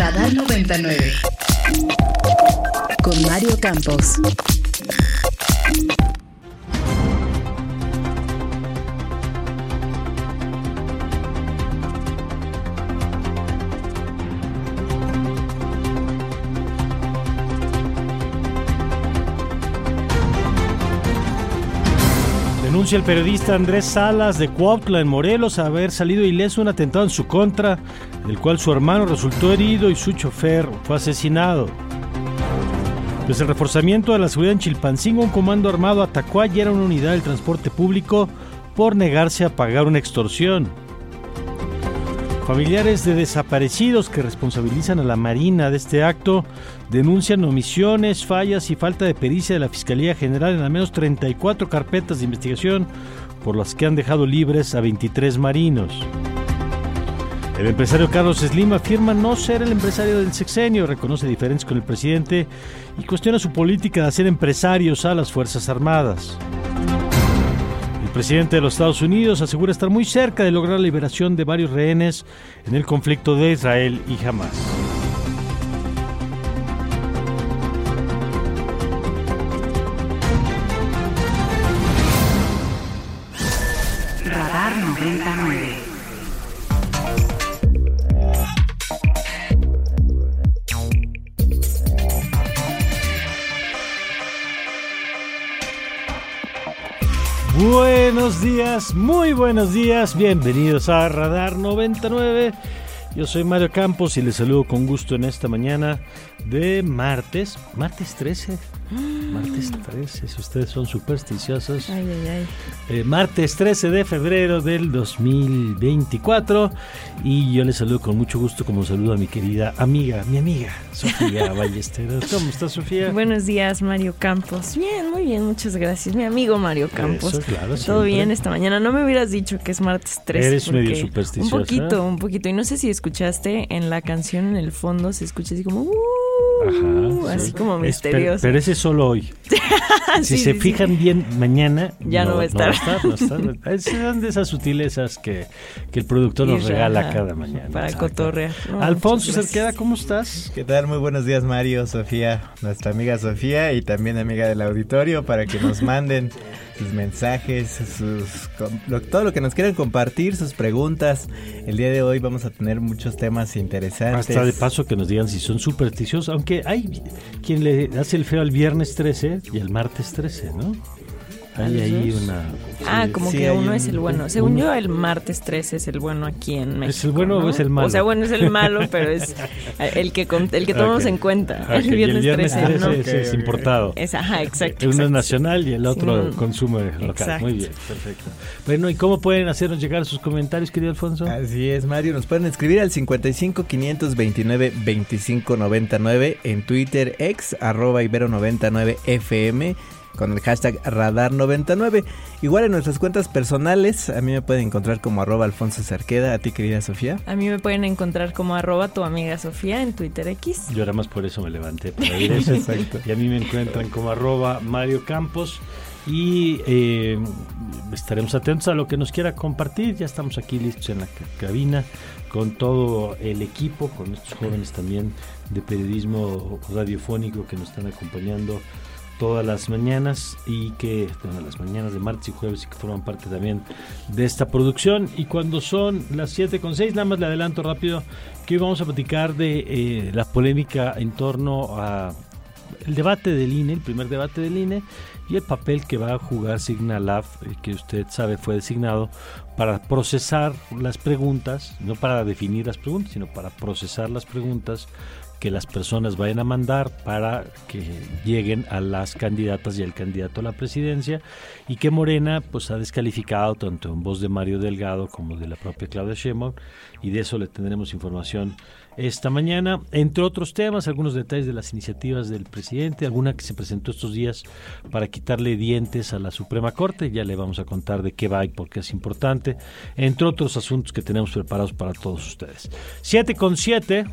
Radar 99. Con Mario Campos. Denuncia el periodista Andrés Salas de Cuautla en Morelos haber salido ileso un atentado en su contra, del cual su hermano resultó herido y su chofer fue asesinado. Desde el reforzamiento de la seguridad en Chilpancingo, un comando armado atacó ayer a una unidad del transporte público por negarse a pagar una extorsión. Familiares de desaparecidos que responsabilizan a la Marina de este acto denuncian omisiones, fallas y falta de pericia de la Fiscalía General en al menos 34 carpetas de investigación por las que han dejado libres a 23 marinos. El empresario Carlos Slim afirma no ser el empresario del sexenio, reconoce diferencias con el presidente y cuestiona su política de hacer empresarios a las Fuerzas Armadas. El presidente de los Estados Unidos asegura estar muy cerca de lograr la liberación de varios rehenes en el conflicto de Israel y Hamas. Radar 99. Buenos días, muy buenos días, bienvenidos a Radar 99. Yo soy Mario Campos y les saludo con gusto en esta mañana de martes, martes 13. Martes 13, si ustedes son supersticiosos. Ay, ay, ay. Eh, martes 13 de febrero del 2024 y yo les saludo con mucho gusto como saludo a mi querida amiga, mi amiga Sofía Ballesteros. ¿Cómo estás Sofía? Buenos días, Mario Campos. Bien, muy bien, muchas gracias. Mi amigo Mario Campos. Eso, claro, Todo siempre. bien esta mañana. No me hubieras dicho que es martes 13. Eres medio supersticiosa. Un poquito, un poquito. Y no sé si escuchaste en la canción en el fondo, se escucha así como... "Uh", Ajá, así sí. como Es- misterioso. pero, pero ese es solo hoy. si Sí, se sí, fijan bien mañana, Ya no va a estar. No va a estar, no va a estar. Son de esas sutilezas que, que el productor nos regala cada mañana. Para cotorrear. No, Alfonso. Cerqueda, ¿cómo estás? ¿Qué tal? Muy buenos días Mario, Sofía, nuestra amiga Sofía y también amiga del auditorio para que nos manden sus mensajes, sus lo- todo lo que nos quieran compartir, sus preguntas. El día de hoy vamos a tener muchos temas interesantes. Hasta de paso que nos digan si son supersticiosos, aunque hay quien le hace el feo al viernes 13 y al martes 13, ¿no? Hay ¿A los ahí una... Ah, sí. como sí, que uno un- es el bueno. Según uno- yo, el martes 13 es el bueno aquí en México. ¿Es el bueno o es el malo? O sea, bueno, es el malo, pero es el que, el que tomamos en cuenta. Y El viernes, 13, ¿no? 13 es, importado. Es, ajá, exacto. Uno es nacional y el otro Sí. consume local. Exacto. Muy bien, perfecto. Bueno, ¿y cómo pueden hacernos llegar sus comentarios, querido Alfonso? Así es, Mario. Nos pueden escribir al 55 529 25 99 en Twitter, ex arroba ibero 99 FM con el hashtag radar 99. Igual en nuestras cuentas personales, a mí me pueden encontrar como arroba Alfonso Cerqueda, a ti querida Sofía. A mí me pueden encontrar como arroba tu amiga Sofía en Twitter X. Yo nada más por eso me levanté para ir eso. Exacto. Y a mí me encuentran como arroba Mario Campos. Y eh, estaremos atentos a lo que nos quiera compartir. Ya estamos aquí listos en la ca- cabina con todo el equipo, con estos jóvenes también de periodismo radiofónico que nos están acompañando todas las mañanas y que, bueno, las mañanas de martes y jueves y que forman parte también de esta producción. Y cuando son las 7 con 6, nada más le adelanto rápido que hoy vamos a platicar de eh, la polémica en torno a el debate del INE, el primer debate del INE y el papel que va a jugar Signalab, eh, que usted sabe fue designado para procesar las preguntas, no para definir las preguntas, sino para procesar las preguntas que las personas vayan a mandar para que lleguen a las candidatas y al candidato a la presidencia y que Morena pues ha descalificado tanto en voz de Mario Delgado como de la propia Claudia Sheinbaum y de eso le tendremos información esta mañana, entre otros temas, algunos detalles de las iniciativas del presidente, alguna que se presentó estos días para quitarle dientes a la Suprema Corte, ya le vamos a contar de qué va y por qué es importante, entre otros asuntos que tenemos preparados para todos ustedes. 7 con 7,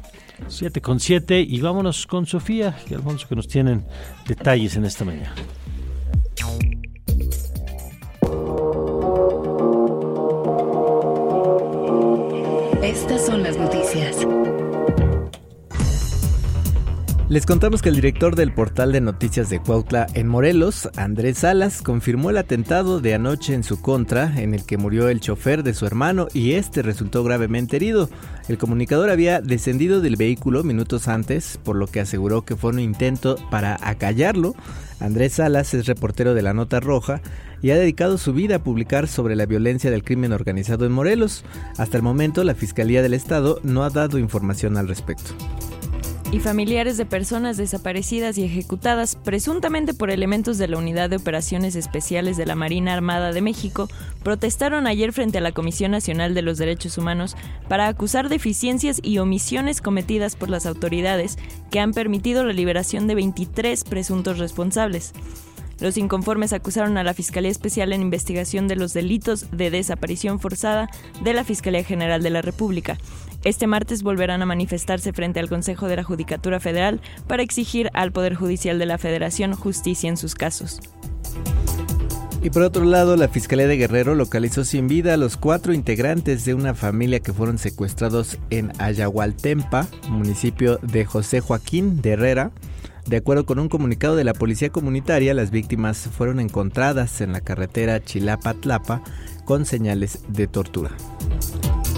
7 con 7 y vámonos con Sofía y Alfonso que nos tienen detalles en esta mañana. Estas son las noticias. Les contamos que el director del portal de noticias de Cuautla en Morelos, Andrés Salas, confirmó el atentado de anoche en su contra, en el que murió el chofer de su hermano y este resultó gravemente herido. El comunicador había descendido del vehículo minutos antes, por lo que aseguró que fue un intento para acallarlo. Andrés Salas es reportero de la Nota Roja y ha dedicado su vida a publicar sobre la violencia del crimen organizado en Morelos. Hasta el momento, la Fiscalía del Estado no ha dado información al respecto y familiares de personas desaparecidas y ejecutadas presuntamente por elementos de la Unidad de Operaciones Especiales de la Marina Armada de México protestaron ayer frente a la Comisión Nacional de los Derechos Humanos para acusar deficiencias y omisiones cometidas por las autoridades que han permitido la liberación de 23 presuntos responsables. Los inconformes acusaron a la Fiscalía Especial en Investigación de los Delitos de Desaparición Forzada de la Fiscalía General de la República. Este martes volverán a manifestarse frente al Consejo de la Judicatura Federal para exigir al Poder Judicial de la Federación justicia en sus casos. Y por otro lado, la Fiscalía de Guerrero localizó sin vida a los cuatro integrantes de una familia que fueron secuestrados en Ayahualtempa, municipio de José Joaquín de Herrera. De acuerdo con un comunicado de la Policía Comunitaria, las víctimas fueron encontradas en la carretera Chilapa-Tlapa con señales de tortura.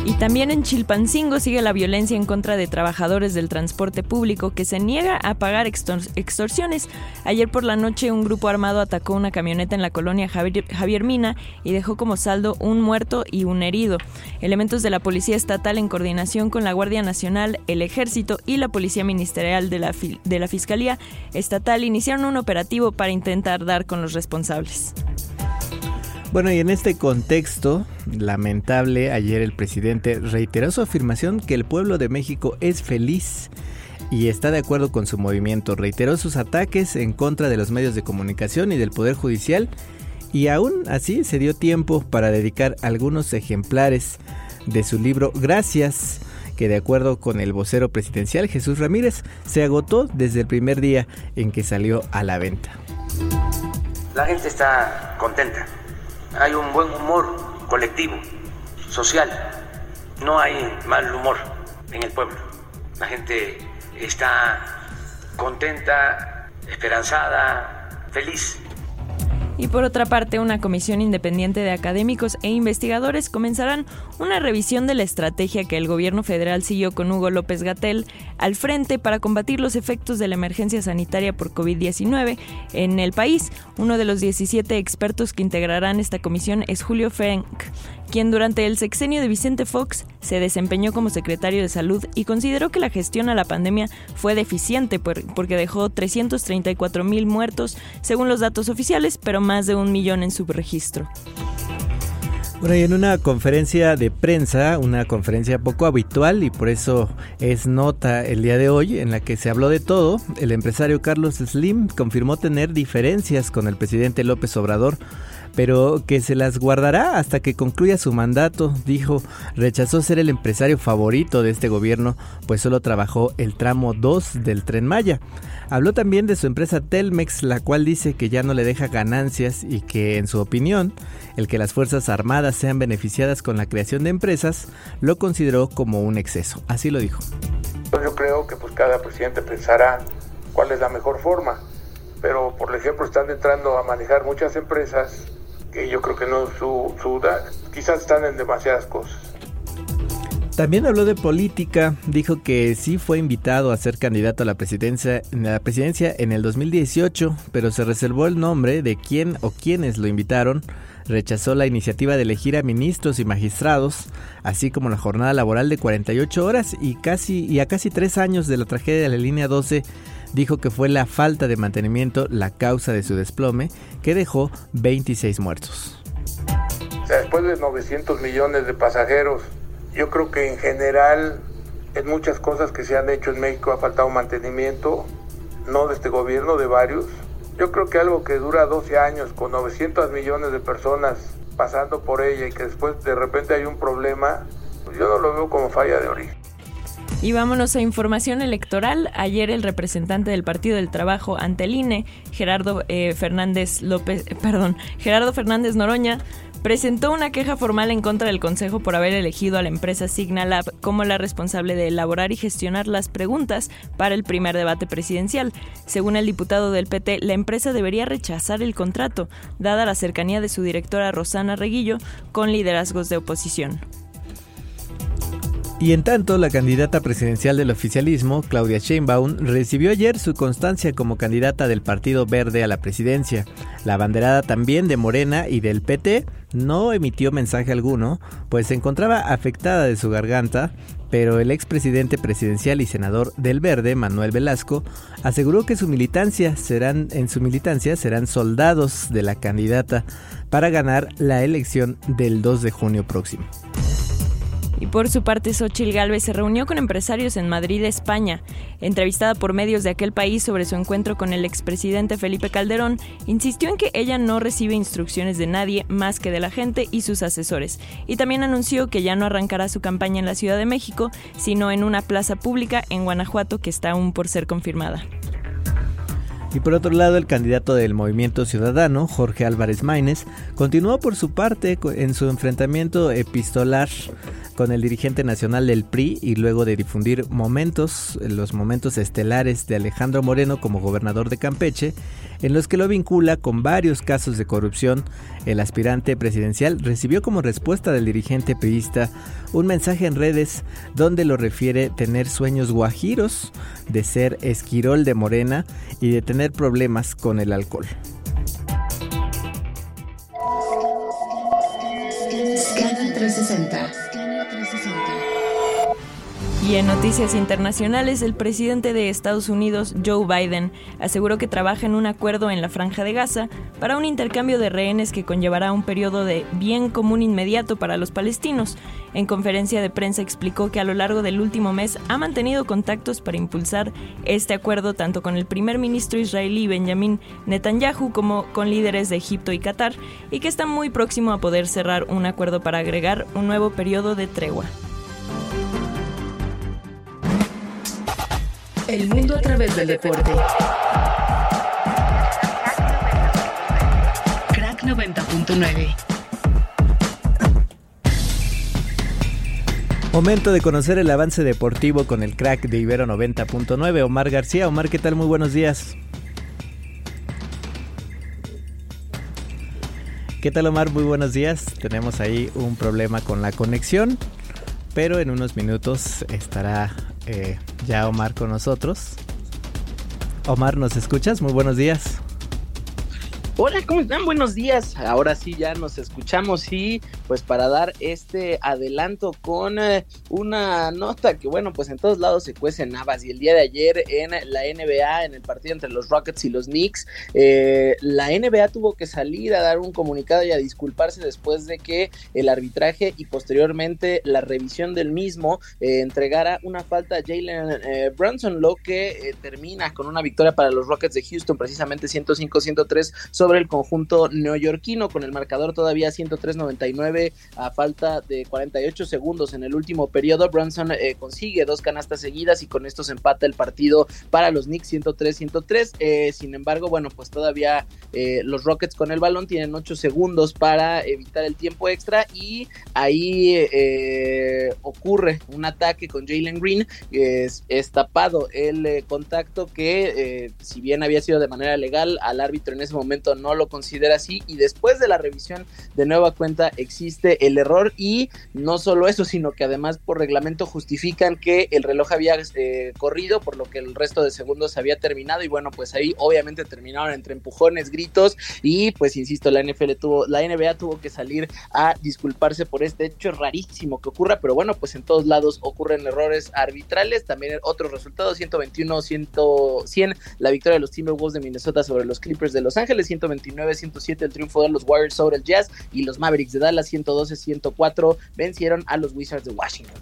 Y también en Chilpancingo sigue la violencia en contra de trabajadores del transporte público que se niega a pagar extorsiones. Ayer por la noche un grupo armado atacó una camioneta en la colonia Javier, Mina y dejó como saldo un muerto y un herido. Elementos de la Policía Estatal en coordinación con la Guardia Nacional, el Ejército y la Policía Ministerial de la, de la Fiscalía Estatal iniciaron un operativo para intentar dar con los responsables. Bueno, y en este contexto lamentable, ayer el presidente reiteró su afirmación que el pueblo de México es feliz y está de acuerdo con su movimiento. Reiteró sus ataques en contra de los medios de comunicación y del Poder Judicial y aún así se dio tiempo para dedicar algunos ejemplares de su libro Gracias que de acuerdo con el vocero presidencial Jesús Ramírez se agotó desde el primer día en que salió a la venta. La gente está contenta hay un buen humor colectivo, social. No hay mal humor en el pueblo. La gente está contenta, esperanzada, feliz. Y por otra parte, una comisión independiente de académicos e investigadores comenzarán una revisión de la estrategia que el gobierno federal siguió con Hugo López Gatel al frente para combatir los efectos de la emergencia sanitaria por COVID-19 en el país. Uno de los 17 expertos que integrarán esta comisión es Julio Frank, quien durante el sexenio de Vicente Fox se desempeñó como secretario de Salud y consideró que la gestión a la pandemia fue deficiente porque dejó 334 mil muertos según los datos oficiales, pero más de un millón en su registro. Bueno, y en una conferencia de prensa, una conferencia poco habitual y por eso es nota el día de hoy, en la que se habló de todo, el empresario Carlos Slim confirmó tener diferencias con el presidente López Obrador pero que se las guardará hasta que concluya su mandato, dijo. Rechazó ser el empresario favorito de este gobierno, pues solo trabajó el tramo 2 del tren Maya. Habló también de su empresa Telmex, la cual dice que ya no le deja ganancias y que, en su opinión, el que las Fuerzas Armadas sean beneficiadas con la creación de empresas lo consideró como un exceso. Así lo dijo. Yo creo que pues cada presidente pensará cuál es la mejor forma, pero por ejemplo están entrando a manejar muchas empresas que yo creo que no su, su quizás están en demasiadas cosas. También habló de política, dijo que sí fue invitado a ser candidato a la presidencia, en la presidencia en el 2018, pero se reservó el nombre de quién o quiénes lo invitaron. Rechazó la iniciativa de elegir a ministros y magistrados, así como la jornada laboral de 48 horas y, casi, y a casi tres años de la tragedia de la línea 12 dijo que fue la falta de mantenimiento la causa de su desplome, que dejó 26 muertos. después de 900 millones de pasajeros, yo creo que en general en muchas cosas que se han hecho en México ha faltado mantenimiento, no de este gobierno, de varios. Yo creo que algo que dura 12 años con 900 millones de personas pasando por ella y que después de repente hay un problema, pues yo no lo veo como falla de origen. Y vámonos a información electoral. Ayer el representante del Partido del Trabajo ante el INE, Gerardo eh, Fernández López, perdón, Gerardo Fernández Noroña, presentó una queja formal en contra del Consejo por haber elegido a la empresa Signalab como la responsable de elaborar y gestionar las preguntas para el primer debate presidencial. Según el diputado del PT, la empresa debería rechazar el contrato, dada la cercanía de su directora Rosana Reguillo con liderazgos de oposición. Y en tanto, la candidata presidencial del oficialismo, Claudia Sheinbaum, recibió ayer su constancia como candidata del Partido Verde a la presidencia. La banderada también de Morena y del PT no emitió mensaje alguno, pues se encontraba afectada de su garganta, pero el expresidente presidencial y senador del Verde, Manuel Velasco, aseguró que su militancia serán, en su militancia serán soldados de la candidata para ganar la elección del 2 de junio próximo. Y por su parte, Xochil Gálvez se reunió con empresarios en Madrid, España. Entrevistada por medios de aquel país sobre su encuentro con el expresidente Felipe Calderón, insistió en que ella no recibe instrucciones de nadie más que de la gente y sus asesores. Y también anunció que ya no arrancará su campaña en la Ciudad de México, sino en una plaza pública en Guanajuato que está aún por ser confirmada. Y por otro lado, el candidato del Movimiento Ciudadano, Jorge Álvarez Maínez, continuó por su parte en su enfrentamiento epistolar con el dirigente nacional del PRI y luego de difundir momentos, los momentos estelares de Alejandro Moreno como gobernador de Campeche, en los que lo vincula con varios casos de corrupción, el aspirante presidencial recibió como respuesta del dirigente priista un mensaje en redes donde lo refiere tener sueños guajiros, de ser esquirol de Morena y de tener problemas con el alcohol. Scanner 360 y en noticias internacionales, el presidente de Estados Unidos, Joe Biden, aseguró que trabaja en un acuerdo en la franja de Gaza para un intercambio de rehenes que conllevará un periodo de bien común inmediato para los palestinos. En conferencia de prensa explicó que a lo largo del último mes ha mantenido contactos para impulsar este acuerdo tanto con el primer ministro israelí Benjamin Netanyahu como con líderes de Egipto y Qatar y que está muy próximo a poder cerrar un acuerdo para agregar un nuevo periodo de tregua. El mundo a través del deporte. Crack 90.9. Momento de conocer el avance deportivo con el crack de Ibero 90.9, Omar García. Omar, ¿qué tal? Muy buenos días. ¿Qué tal Omar? Muy buenos días. Tenemos ahí un problema con la conexión, pero en unos minutos estará eh, ya Omar con nosotros. Omar, ¿nos escuchas? Muy buenos días. Hola, ¿cómo están? Buenos días. Ahora sí ya nos escuchamos y pues para dar este adelanto con eh, una nota que bueno, pues en todos lados se cuecen habas y el día de ayer en la NBA, en el partido entre los Rockets y los Knicks, eh, la NBA tuvo que salir a dar un comunicado y a disculparse después de que el arbitraje y posteriormente la revisión del mismo eh, entregara una falta a Jalen Brunson, lo que termina con una victoria para los Rockets de Houston, precisamente 105-103 sobre sobre el conjunto neoyorquino con el marcador todavía 103.99 a falta de 48 segundos en el último periodo. Brunson eh, consigue dos canastas seguidas y con esto se empata el partido para los Knicks 103-103. Eh, sin embargo, bueno, pues todavía eh, los Rockets con el balón tienen 8 segundos para evitar el tiempo extra y ahí ocurre un ataque con Jalen Green. Es, es tapado el contacto que si bien había sido de manera legal al árbitro en ese momento no lo considera así. Y después de la revisión de nueva cuenta existe el error. Y no solo eso, sino que además por reglamento justifican que el reloj había eh, corrido, por lo que el resto de segundos había terminado. Y bueno, pues ahí obviamente terminaron entre empujones, gritos. Y pues insisto, la NFL tuvo, la NBA tuvo que salir a disculparse por este hecho rarísimo que ocurra, pero bueno, pues en todos lados ocurren errores arbitrales, también otros resultados, 121, 100, 100 la victoria de los Timberwolves de Minnesota sobre los Clippers de Los Ángeles, 129, 107 el triunfo de los Warriors sobre el Jazz y los Mavericks de Dallas 112, 104 vencieron a los Wizards de Washington.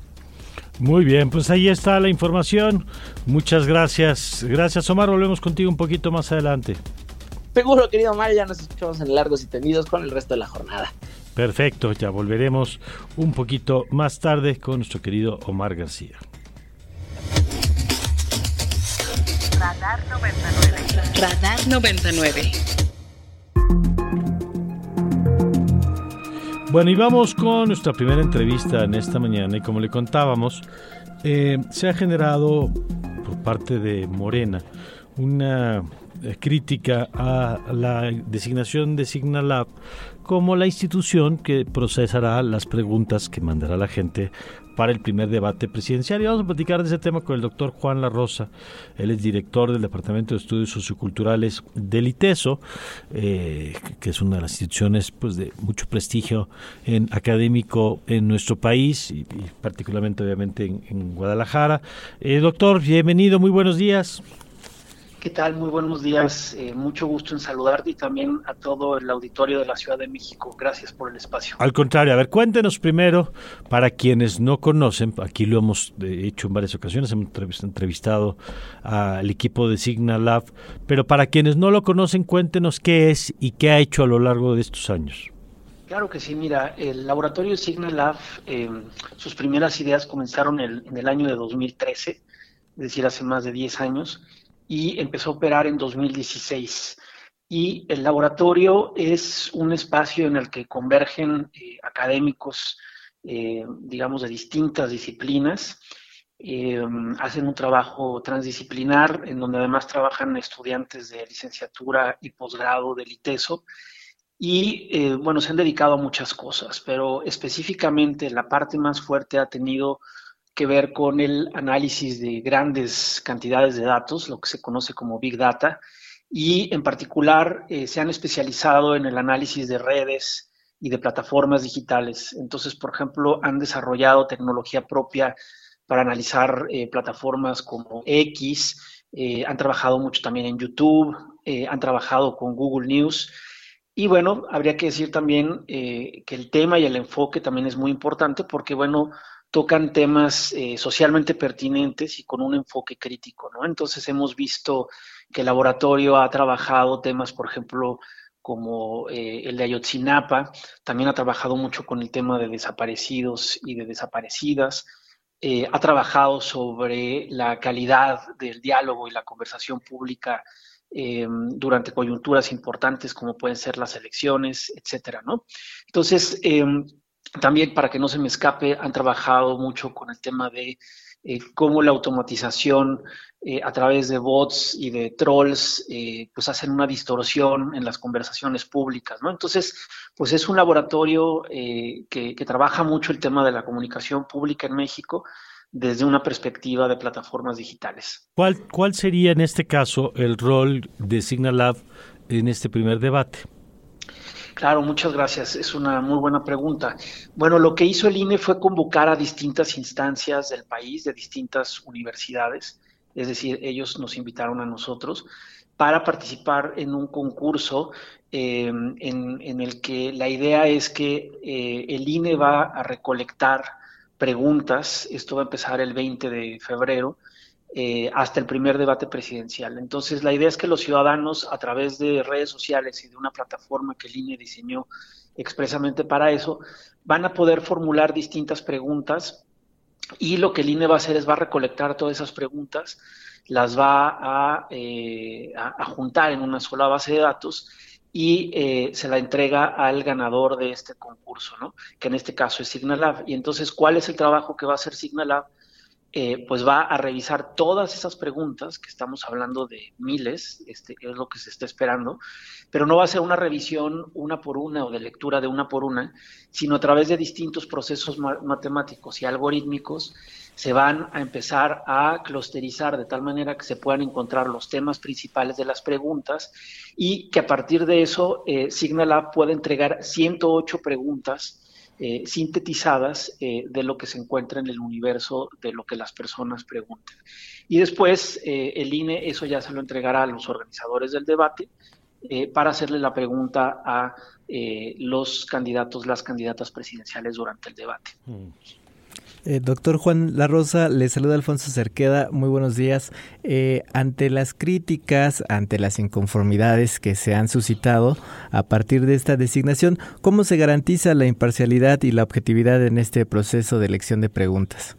Muy bien, pues ahí está la información. Muchas gracias. Gracias, Omar. Volvemos contigo un poquito más adelante. Seguro, querido Omar, ya nos escuchamos en largos y tendidos con el resto de la jornada. Perfecto, ya volveremos un poquito más tarde con nuestro querido Omar García. Radar 99. Radar 99. Bueno, y vamos con nuestra primera entrevista en esta mañana. Y como le contábamos, eh, se ha generado por parte de Morena una eh, crítica a la designación de Signalab como la institución que procesará las preguntas que mandará la gente para el primer debate presidencial. Y vamos a platicar de ese tema con el doctor Juan La Rosa. Él es director del Departamento de Estudios Socioculturales del ITESO, eh, que es una de las instituciones pues, de mucho prestigio en académico en nuestro país y, particularmente obviamente en, Guadalajara. Eh, doctor, bienvenido, muy buenos días. ¿Qué tal? Muy buenos días. Eh, mucho gusto en saludarte y también a todo el auditorio de la Ciudad de México. Gracias por el espacio. Al contrario, a ver, cuéntenos primero, para quienes no conocen, aquí lo hemos eh, hecho en varias ocasiones, hemos entrevistado al equipo de Signal Lab, pero para quienes no lo conocen, cuéntenos qué es y qué ha hecho a lo largo de estos años. Claro que sí, mira, el laboratorio Signal Lab, eh, sus primeras ideas comenzaron en el año de 2013, es decir, hace más de 10 años y empezó a operar en 2016. Y el laboratorio es un espacio en el que convergen eh, académicos, eh, digamos, de distintas disciplinas. Eh, hacen un trabajo transdisciplinar en donde además trabajan estudiantes de licenciatura y posgrado del ITESO. Y bueno, se han dedicado a muchas cosas, pero específicamente la parte más fuerte ha tenido que ver con el análisis de grandes cantidades de datos, lo que se conoce como Big Data, y en particular eh, se han especializado en el análisis de redes y de plataformas digitales. Entonces, por ejemplo, han desarrollado tecnología propia para analizar eh, plataformas como X, eh, han trabajado mucho también en YouTube, han trabajado con Google News. Y bueno, habría que decir también que el tema y el enfoque también es muy importante porque, bueno, tocan temas eh, socialmente pertinentes y con un enfoque crítico, ¿no? Entonces hemos visto que el laboratorio ha trabajado temas, por ejemplo, como eh, el de Ayotzinapa, también ha trabajado mucho con el tema de desaparecidos y de desaparecidas, eh, ha trabajado sobre la calidad del diálogo y la conversación pública durante coyunturas importantes como pueden ser las elecciones, etcétera, ¿no? Entonces, em, también, para que no se me escape, han trabajado mucho con el tema de eh, cómo la automatización eh, a través de bots y de trolls, eh, pues hacen una distorsión en las conversaciones públicas, ¿no? Entonces, pues es un laboratorio que, trabaja mucho el tema de la comunicación pública en México desde una perspectiva de plataformas digitales. ¿Cuál, cuál sería en este caso el rol de Signal Lab en este primer debate? Claro, muchas gracias. Es una muy buena pregunta. Bueno, lo que hizo el INE fue convocar a distintas instancias del país, de distintas universidades, es decir, ellos nos invitaron a nosotros para participar en un concurso eh, en, el que la idea es que eh, el INE va a recolectar preguntas, esto va a empezar el 20 de febrero, eh, hasta el primer debate presidencial. Entonces, la idea es que los ciudadanos, a través de redes sociales y de una plataforma que el INE diseñó expresamente para eso, van a poder formular distintas preguntas y lo que el INE va a hacer es va a recolectar todas esas preguntas, las va a, eh, juntar en una sola base de datos y eh, se la entrega al ganador de este concurso, ¿no? que en este caso es Signalab. Y entonces, ¿cuál es el trabajo que va a hacer Signalab? Eh, pues va a revisar todas esas preguntas, que estamos hablando de miles, este, es lo que se está esperando, pero no va a ser una revisión una por una o de lectura de una por una, sino a través de distintos procesos matemáticos y algorítmicos se van a empezar a clusterizar de tal manera que se puedan encontrar los temas principales de las preguntas y que a partir de eso eh, Signalab pueda entregar 108 preguntas eh, sintetizadas eh, de lo que se encuentra en el universo de lo que las personas preguntan. Y después eh, el INE eso ya se lo entregará a los organizadores del debate para hacerle la pregunta a los candidatos, las candidatas presidenciales durante el debate. Mm. Eh, doctor Juan La Rosa, le saluda Alfonso Cerqueda, muy buenos días. Eh, ante las críticas, ante las inconformidades que se han suscitado a partir de esta designación, ¿cómo se garantiza la imparcialidad y la objetividad en este proceso de elección de preguntas?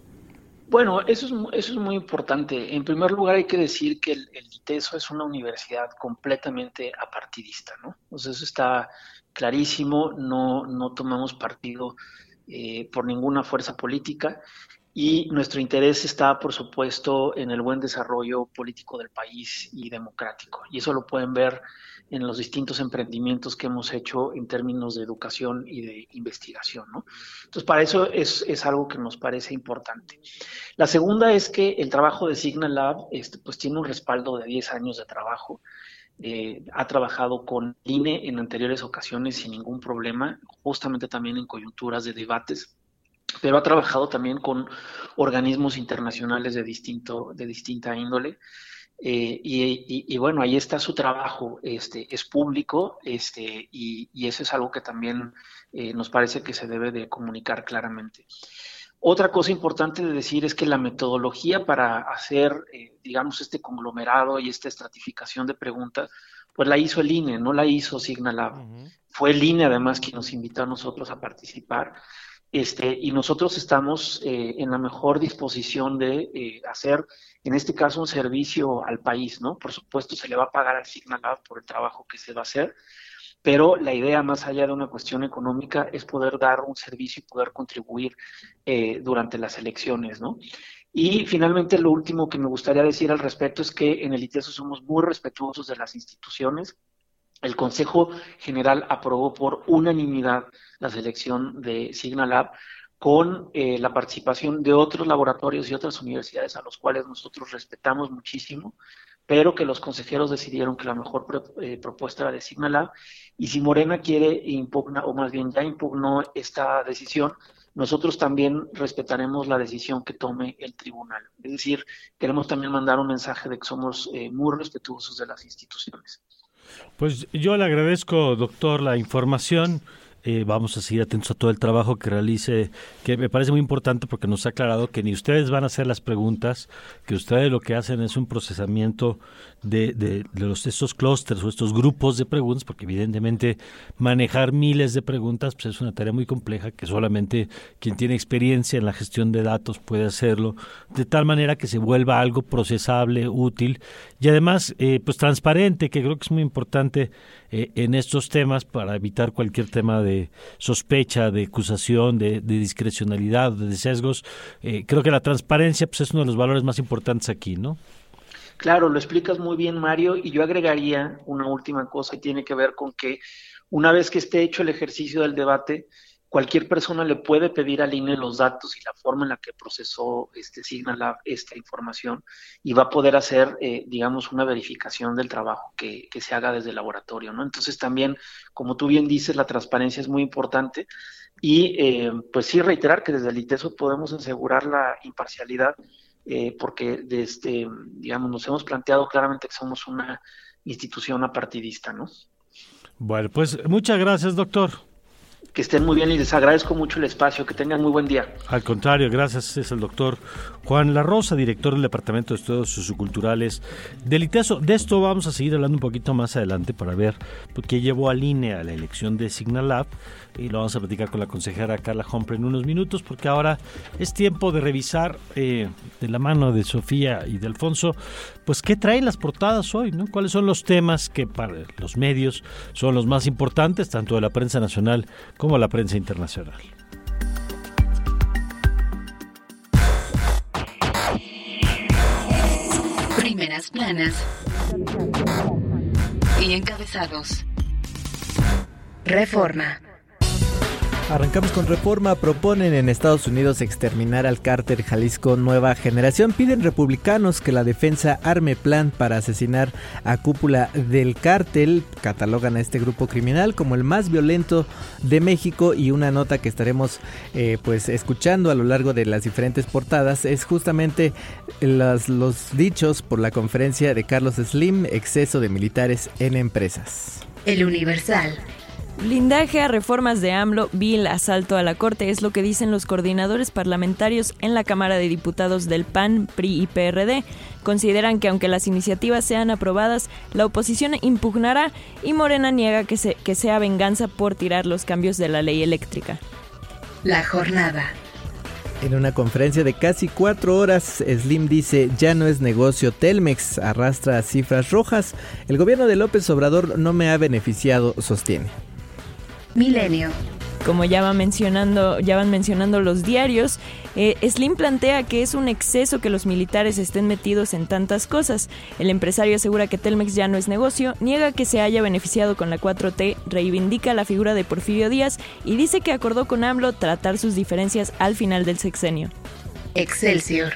Bueno, eso es, eso es muy importante. En primer lugar, hay que decir que el, el es una universidad completamente apartidista, ¿no? Entonces, eso está clarísimo, no, no tomamos partido eh, por ninguna fuerza política y nuestro interés está, por supuesto, en el buen desarrollo político del país y democrático. Y eso lo pueden ver en los distintos emprendimientos que hemos hecho en términos de educación y de investigación. ¿no? Entonces, para eso es, es, algo que nos parece importante. La segunda es que el trabajo de Signal Lab este, pues, tiene un respaldo de 10 años de trabajo. Eh, ha trabajado con INE en anteriores ocasiones sin ningún problema, justamente también en coyunturas de debates, pero ha trabajado también con organismos internacionales de, distinto, de distinta índole. Eh, y, bueno, ahí está su trabajo, este, es público este, y, eso es algo que también eh, nos parece que se debe de comunicar claramente. Otra cosa importante de decir es que la metodología para hacer, eh, digamos, este conglomerado y esta estratificación de preguntas, pues la hizo el INE, no la hizo Signalab. Fue el INE además quien nos invitó a nosotros a participar. Este, y nosotros estamos eh, en la mejor disposición de eh, hacer, en este caso, un servicio al país, ¿no? Por supuesto, se le va a pagar al Signalab por el trabajo que se va a hacer, pero la idea más allá de una cuestión económica es poder dar un servicio y poder contribuir eh, durante las elecciones, ¿no? Y finalmente lo último que me gustaría decir al respecto es que en el ITESO somos muy respetuosos de las instituciones. El Consejo General aprobó por unanimidad la selección de Signalab con eh, la participación de otros laboratorios y otras universidades a los cuales nosotros respetamos muchísimo pero que los consejeros decidieron que la mejor eh, propuesta era de Signalab, y si Morena quiere impugnar, o más bien ya impugnó esta decisión, nosotros también respetaremos la decisión que tome el tribunal. Es decir, queremos también mandar un mensaje de que somos eh, muy respetuosos de las instituciones. Pues yo le agradezco, doctor, la información. Eh, vamos a seguir atentos a todo el trabajo que realice, que me parece muy importante porque nos ha aclarado que ni ustedes van a hacer las preguntas, que ustedes lo que hacen es un procesamiento de, de, los, estos clústeres o estos grupos de preguntas, porque evidentemente manejar miles de preguntas pues es una tarea muy compleja que solamente quien tiene experiencia en la gestión de datos puede hacerlo, de tal manera que se vuelva algo procesable, útil y además eh, pues transparente, que creo que es muy importante eh, en estos temas para evitar cualquier tema de sospecha, de acusación, de, discrecionalidad, de sesgos. Eh, creo que la transparencia pues, es uno de los valores más importantes aquí, ¿no? Claro, lo explicas muy bien, Mario, y yo agregaría una última cosa que tiene que ver con que una vez que esté hecho el ejercicio del debate, cualquier persona le puede pedir al INE los datos y la forma en la que procesó este Signal esta información y va a poder hacer, eh, digamos, una verificación del trabajo que, se haga desde el laboratorio, ¿no? Entonces también, como tú bien dices, la transparencia es muy importante y, eh, pues sí, reiterar que desde el ITESO podemos asegurar la imparcialidad eh, porque desde, digamos, nos hemos planteado claramente que somos una institución apartidista, ¿no? Bueno, pues muchas gracias, doctor. Que estén muy bien y les agradezco mucho el espacio. Que tengan muy buen día. Al contrario, gracias. Es el doctor Juan La Rosa, director del Departamento de Estudios Socioculturales del ITESO. De esto vamos a seguir hablando un poquito más adelante para ver qué llevó a línea a la elección de Signalab y lo vamos a platicar con la consejera Carla Humphrey en unos minutos porque ahora es tiempo de revisar eh, de la mano de Sofía y de Alfonso pues qué traen las portadas hoy, ¿no? ¿Cuáles son los temas que para los medios son los más importantes tanto de la prensa nacional como de la prensa internacional? Primeras planas y encabezados. Reforma. Arrancamos con reforma. Proponen en Estados Unidos exterminar al cárter Jalisco Nueva Generación. Piden republicanos que la defensa arme plan para asesinar a cúpula del cártel. Catalogan a este grupo criminal como el más violento de México y una nota que estaremos eh, pues escuchando a lo largo de las diferentes portadas es justamente los, los dichos por la conferencia de Carlos Slim, exceso de militares en empresas. El Universal. Blindaje a reformas de AMLO, vil asalto a la Corte, es lo que dicen los coordinadores parlamentarios en la Cámara de Diputados del PAN, PRI y PRD. Consideran que aunque las iniciativas sean aprobadas, la oposición impugnará y Morena niega que, se, que sea venganza por tirar los cambios de la ley eléctrica. La jornada. En una conferencia de casi cuatro horas, Slim dice, ya no es negocio Telmex, arrastra cifras rojas. El gobierno de López Obrador no me ha beneficiado, sostiene. Milenio. Como ya, va mencionando, ya van mencionando los diarios, eh, Slim plantea que es un exceso que los militares estén metidos en tantas cosas. El empresario asegura que Telmex ya no es negocio, niega que se haya beneficiado con la 4T, reivindica la figura de Porfirio Díaz y dice que acordó con AMLO tratar sus diferencias al final del sexenio. Excelsior.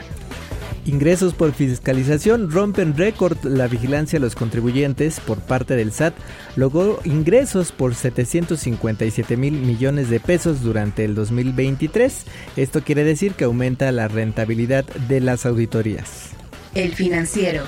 Ingresos por fiscalización rompen récord. La vigilancia a los contribuyentes por parte del SAT logró ingresos por 757 mil millones de pesos durante el 2023. Esto quiere decir que aumenta la rentabilidad de las auditorías. El financiero.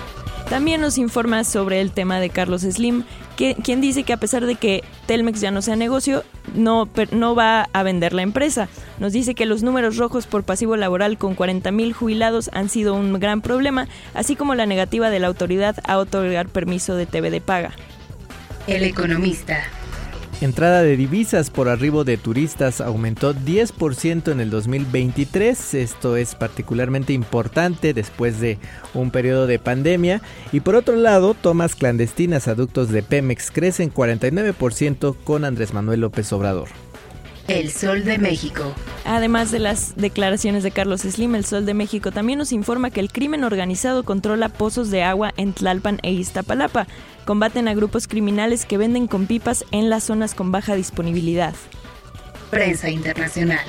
También nos informa sobre el tema de Carlos Slim, que, quien dice que a pesar de que Telmex ya no sea negocio, no, no va a vender la empresa. Nos dice que los números rojos por pasivo laboral con 40 mil jubilados han sido un gran problema, así como la negativa de la autoridad a otorgar permiso de TV de paga. El economista. Entrada de divisas por arribo de turistas aumentó 10% en el 2023. Esto es particularmente importante después de un periodo de pandemia. Y por otro lado, tomas clandestinas a ductos de Pemex crecen 49% con Andrés Manuel López Obrador. El Sol de México. Además de las declaraciones de Carlos Slim, el Sol de México también nos informa que el crimen organizado controla pozos de agua en Tlalpan e Iztapalapa. Combaten a grupos criminales que venden con pipas en las zonas con baja disponibilidad. Prensa internacional.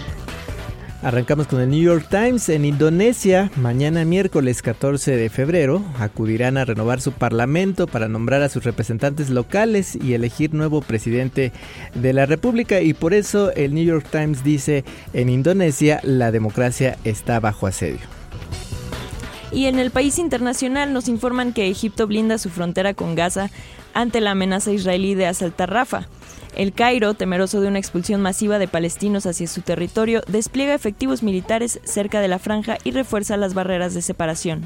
Arrancamos con el New York Times. En Indonesia, mañana miércoles 14 de febrero, acudirán a renovar su parlamento para nombrar a sus representantes locales y elegir nuevo presidente de la República. Y por eso el New York Times dice, en Indonesia la democracia está bajo asedio. Y en el país internacional nos informan que Egipto blinda su frontera con Gaza ante la amenaza israelí de asaltar Rafa. El Cairo, temeroso de una expulsión masiva de palestinos hacia su territorio, despliega efectivos militares cerca de la franja y refuerza las barreras de separación.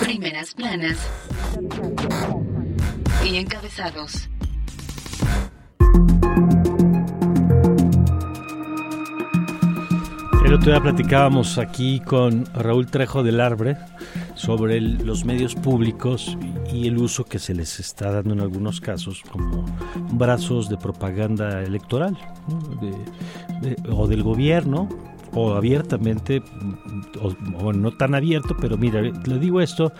Primeras planas y encabezados. El otro día platicábamos aquí con Raúl Trejo del Arbre sobre los medios públicos y el uso que se les está dando en algunos casos como brazos de propaganda electoral o del gobierno o abiertamente, o, no tan abierto, pero mira, le digo esto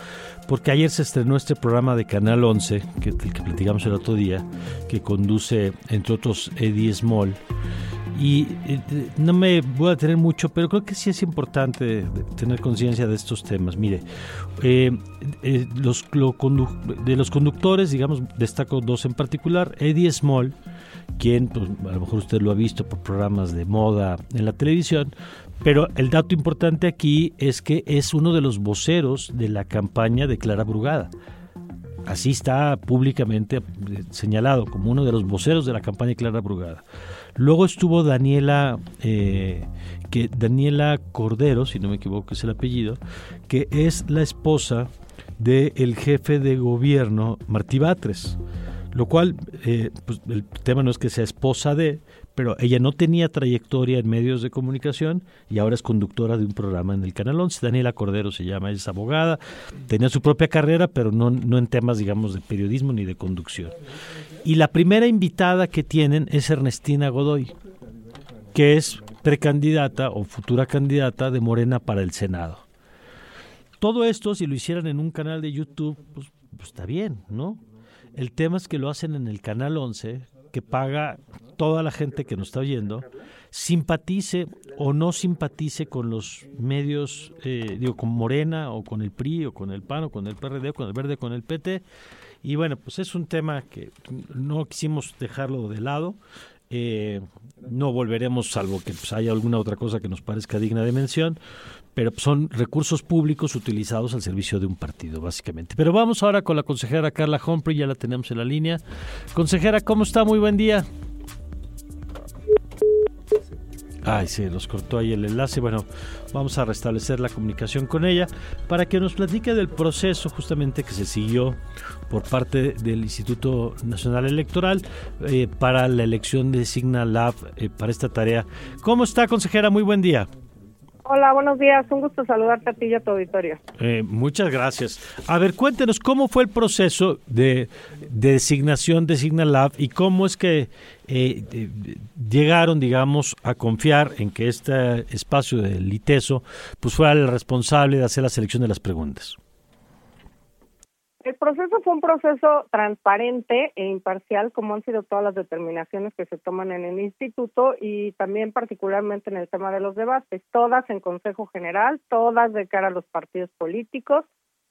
porque ayer se estrenó este programa de Canal 11, que, que platicamos el otro día, que conduce, entre otros, Eddie Small. Y eh, no me voy a tener mucho, pero creo que sí es importante tener conciencia de estos temas. Mire, eh, eh, los, de los conductores, digamos, destaco dos en particular. Eddie Small, quien pues, a lo mejor usted lo ha visto por programas de moda en la televisión, pero el dato importante aquí es que es uno de los voceros de la campaña de Clara Brugada. Así está públicamente señalado como uno de los voceros de la campaña de Clara Brugada. Luego estuvo Daniela, eh, que Daniela Cordero, si no me equivoco es el apellido, que es la esposa del jefe de gobierno Martí Batres. Lo cual, eh, pues, el tema no es que sea esposa de, pero ella no tenía trayectoria en medios de comunicación y ahora es conductora de un programa en el Canal 11. Daniela Cordero se llama, es abogada, tenía su propia carrera, pero no, no en temas, digamos, de periodismo ni de conducción. Y la primera invitada que tienen es Ernestina Godoy, que es precandidata o futura candidata de Morena para el Senado. Todo esto, si lo hicieran en un canal de YouTube, pues, pues está bien, ¿no? El tema es que lo hacen en el canal 11, que paga toda la gente que nos está oyendo, simpatice o no simpatice con los medios, eh, digo, con Morena o con el PRI o con el PAN o con el PRD o con el Verde, con el PT. Y bueno, pues es un tema que no quisimos dejarlo de lado. Eh, no volveremos, salvo que pues, haya alguna otra cosa que nos parezca digna de mención, pero son recursos públicos utilizados al servicio de un partido, básicamente. Pero vamos ahora con la consejera Carla Humphrey, ya la tenemos en la línea. Consejera, ¿cómo está? Muy buen día. Ay, se nos cortó ahí el enlace. Bueno, vamos a restablecer la comunicación con ella para que nos platique del proceso justamente que se siguió por parte del Instituto Nacional Electoral eh, para la elección de Signa Lab eh, para esta tarea. ¿Cómo está, consejera? Muy buen día. Hola, buenos días. Un gusto saludarte a ti y a tu auditorio. Eh, muchas gracias. A ver, cuéntenos cómo fue el proceso de, designación de Signalab y cómo es que eh, llegaron, digamos, a confiar en que este espacio del ITESO pues fuera el responsable de hacer la selección de las preguntas. El proceso fue un proceso transparente e imparcial, como han sido todas las determinaciones que se toman en el instituto y también particularmente en el tema de los debates, todas en Consejo General, todas de cara a los partidos políticos,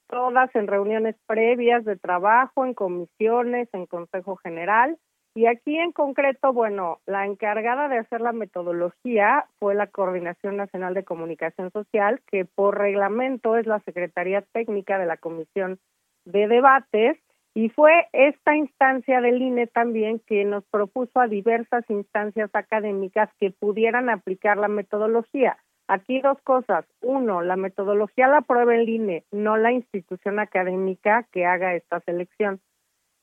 todas en reuniones previas de trabajo, en comisiones, en Consejo General. Y aquí en concreto, bueno, la encargada de hacer la metodología fue la Coordinación Nacional de Comunicación Social, que por reglamento es la Secretaría Técnica de la Comisión de debates y fue esta instancia del INE también que nos propuso a diversas instancias académicas que pudieran aplicar la metodología. Aquí dos cosas. Uno, la metodología la aprueba el INE, no la institución académica que haga esta selección.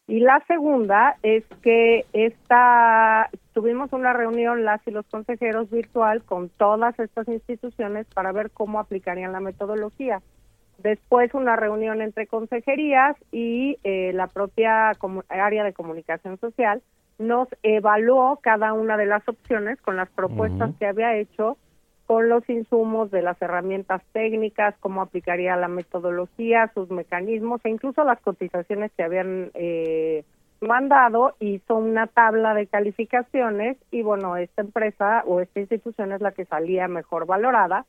Y la segunda es que esta tuvimos una reunión las y los consejeros virtual con todas estas instituciones para ver cómo aplicarían la metodología. Después una reunión entre consejerías y eh, la propia área de comunicación social nos evaluó cada una de las opciones con las propuestas que había hecho, con los insumos de las herramientas técnicas, cómo aplicaría la metodología, sus mecanismos e incluso las cotizaciones que habían eh, mandado, hizo una tabla de calificaciones y bueno, esta empresa o esta institución es la que salía mejor valorada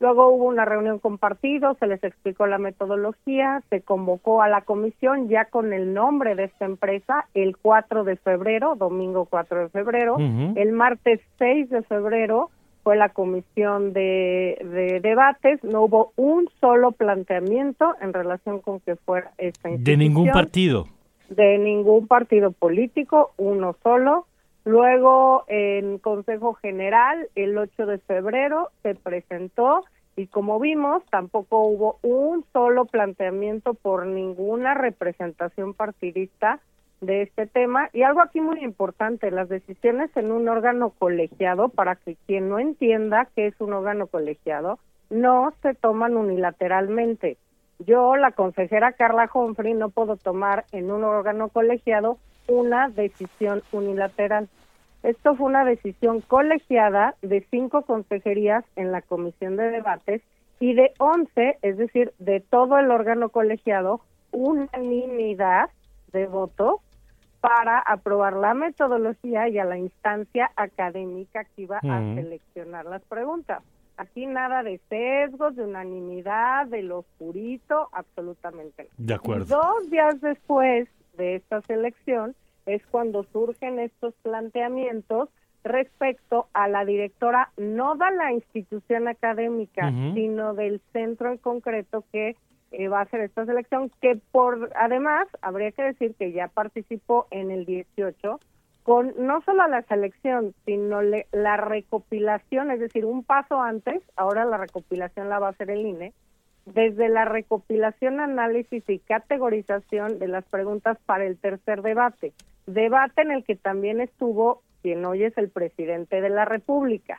Luego hubo una reunión con partidos, se les explicó la metodología, se convocó a la comisión ya con el nombre de esta empresa el 4 de febrero, domingo 4 de febrero. El martes 6 de febrero fue la comisión de, debates, no hubo un solo planteamiento en relación con que fuera esta institución. De ningún partido. De ningún partido político, uno solo. Luego, en Consejo General, el 8 de febrero, se presentó y como vimos, tampoco hubo un solo planteamiento por ninguna representación partidista de este tema. Y algo aquí muy importante, las decisiones en un órgano colegiado, para que quien no entienda qué es un órgano colegiado, no se toman unilateralmente. Yo, la consejera Carla Humphrey, no puedo tomar en un órgano colegiado una decisión unilateral. Esto fue una decisión colegiada de cinco consejerías en la comisión de debates y de once, es decir, de todo el órgano colegiado, unanimidad de voto para aprobar la metodología y a la instancia académica que iba a seleccionar las preguntas. Aquí nada de sesgos, de unanimidad, de lo oscurito, absolutamente. De acuerdo. dos días después de esta selección, es cuando surgen estos planteamientos respecto a la directora, no de la institución académica, sino del centro en concreto que eh, va a hacer esta selección, que por además habría que decir que ya participó en el 18 con no solo la selección, sino la recopilación, es decir, un paso antes, ahora la recopilación la va a hacer el INE, desde la recopilación, análisis y categorización de las preguntas para el tercer debate, debate en el que también estuvo quien hoy es el presidente de la República.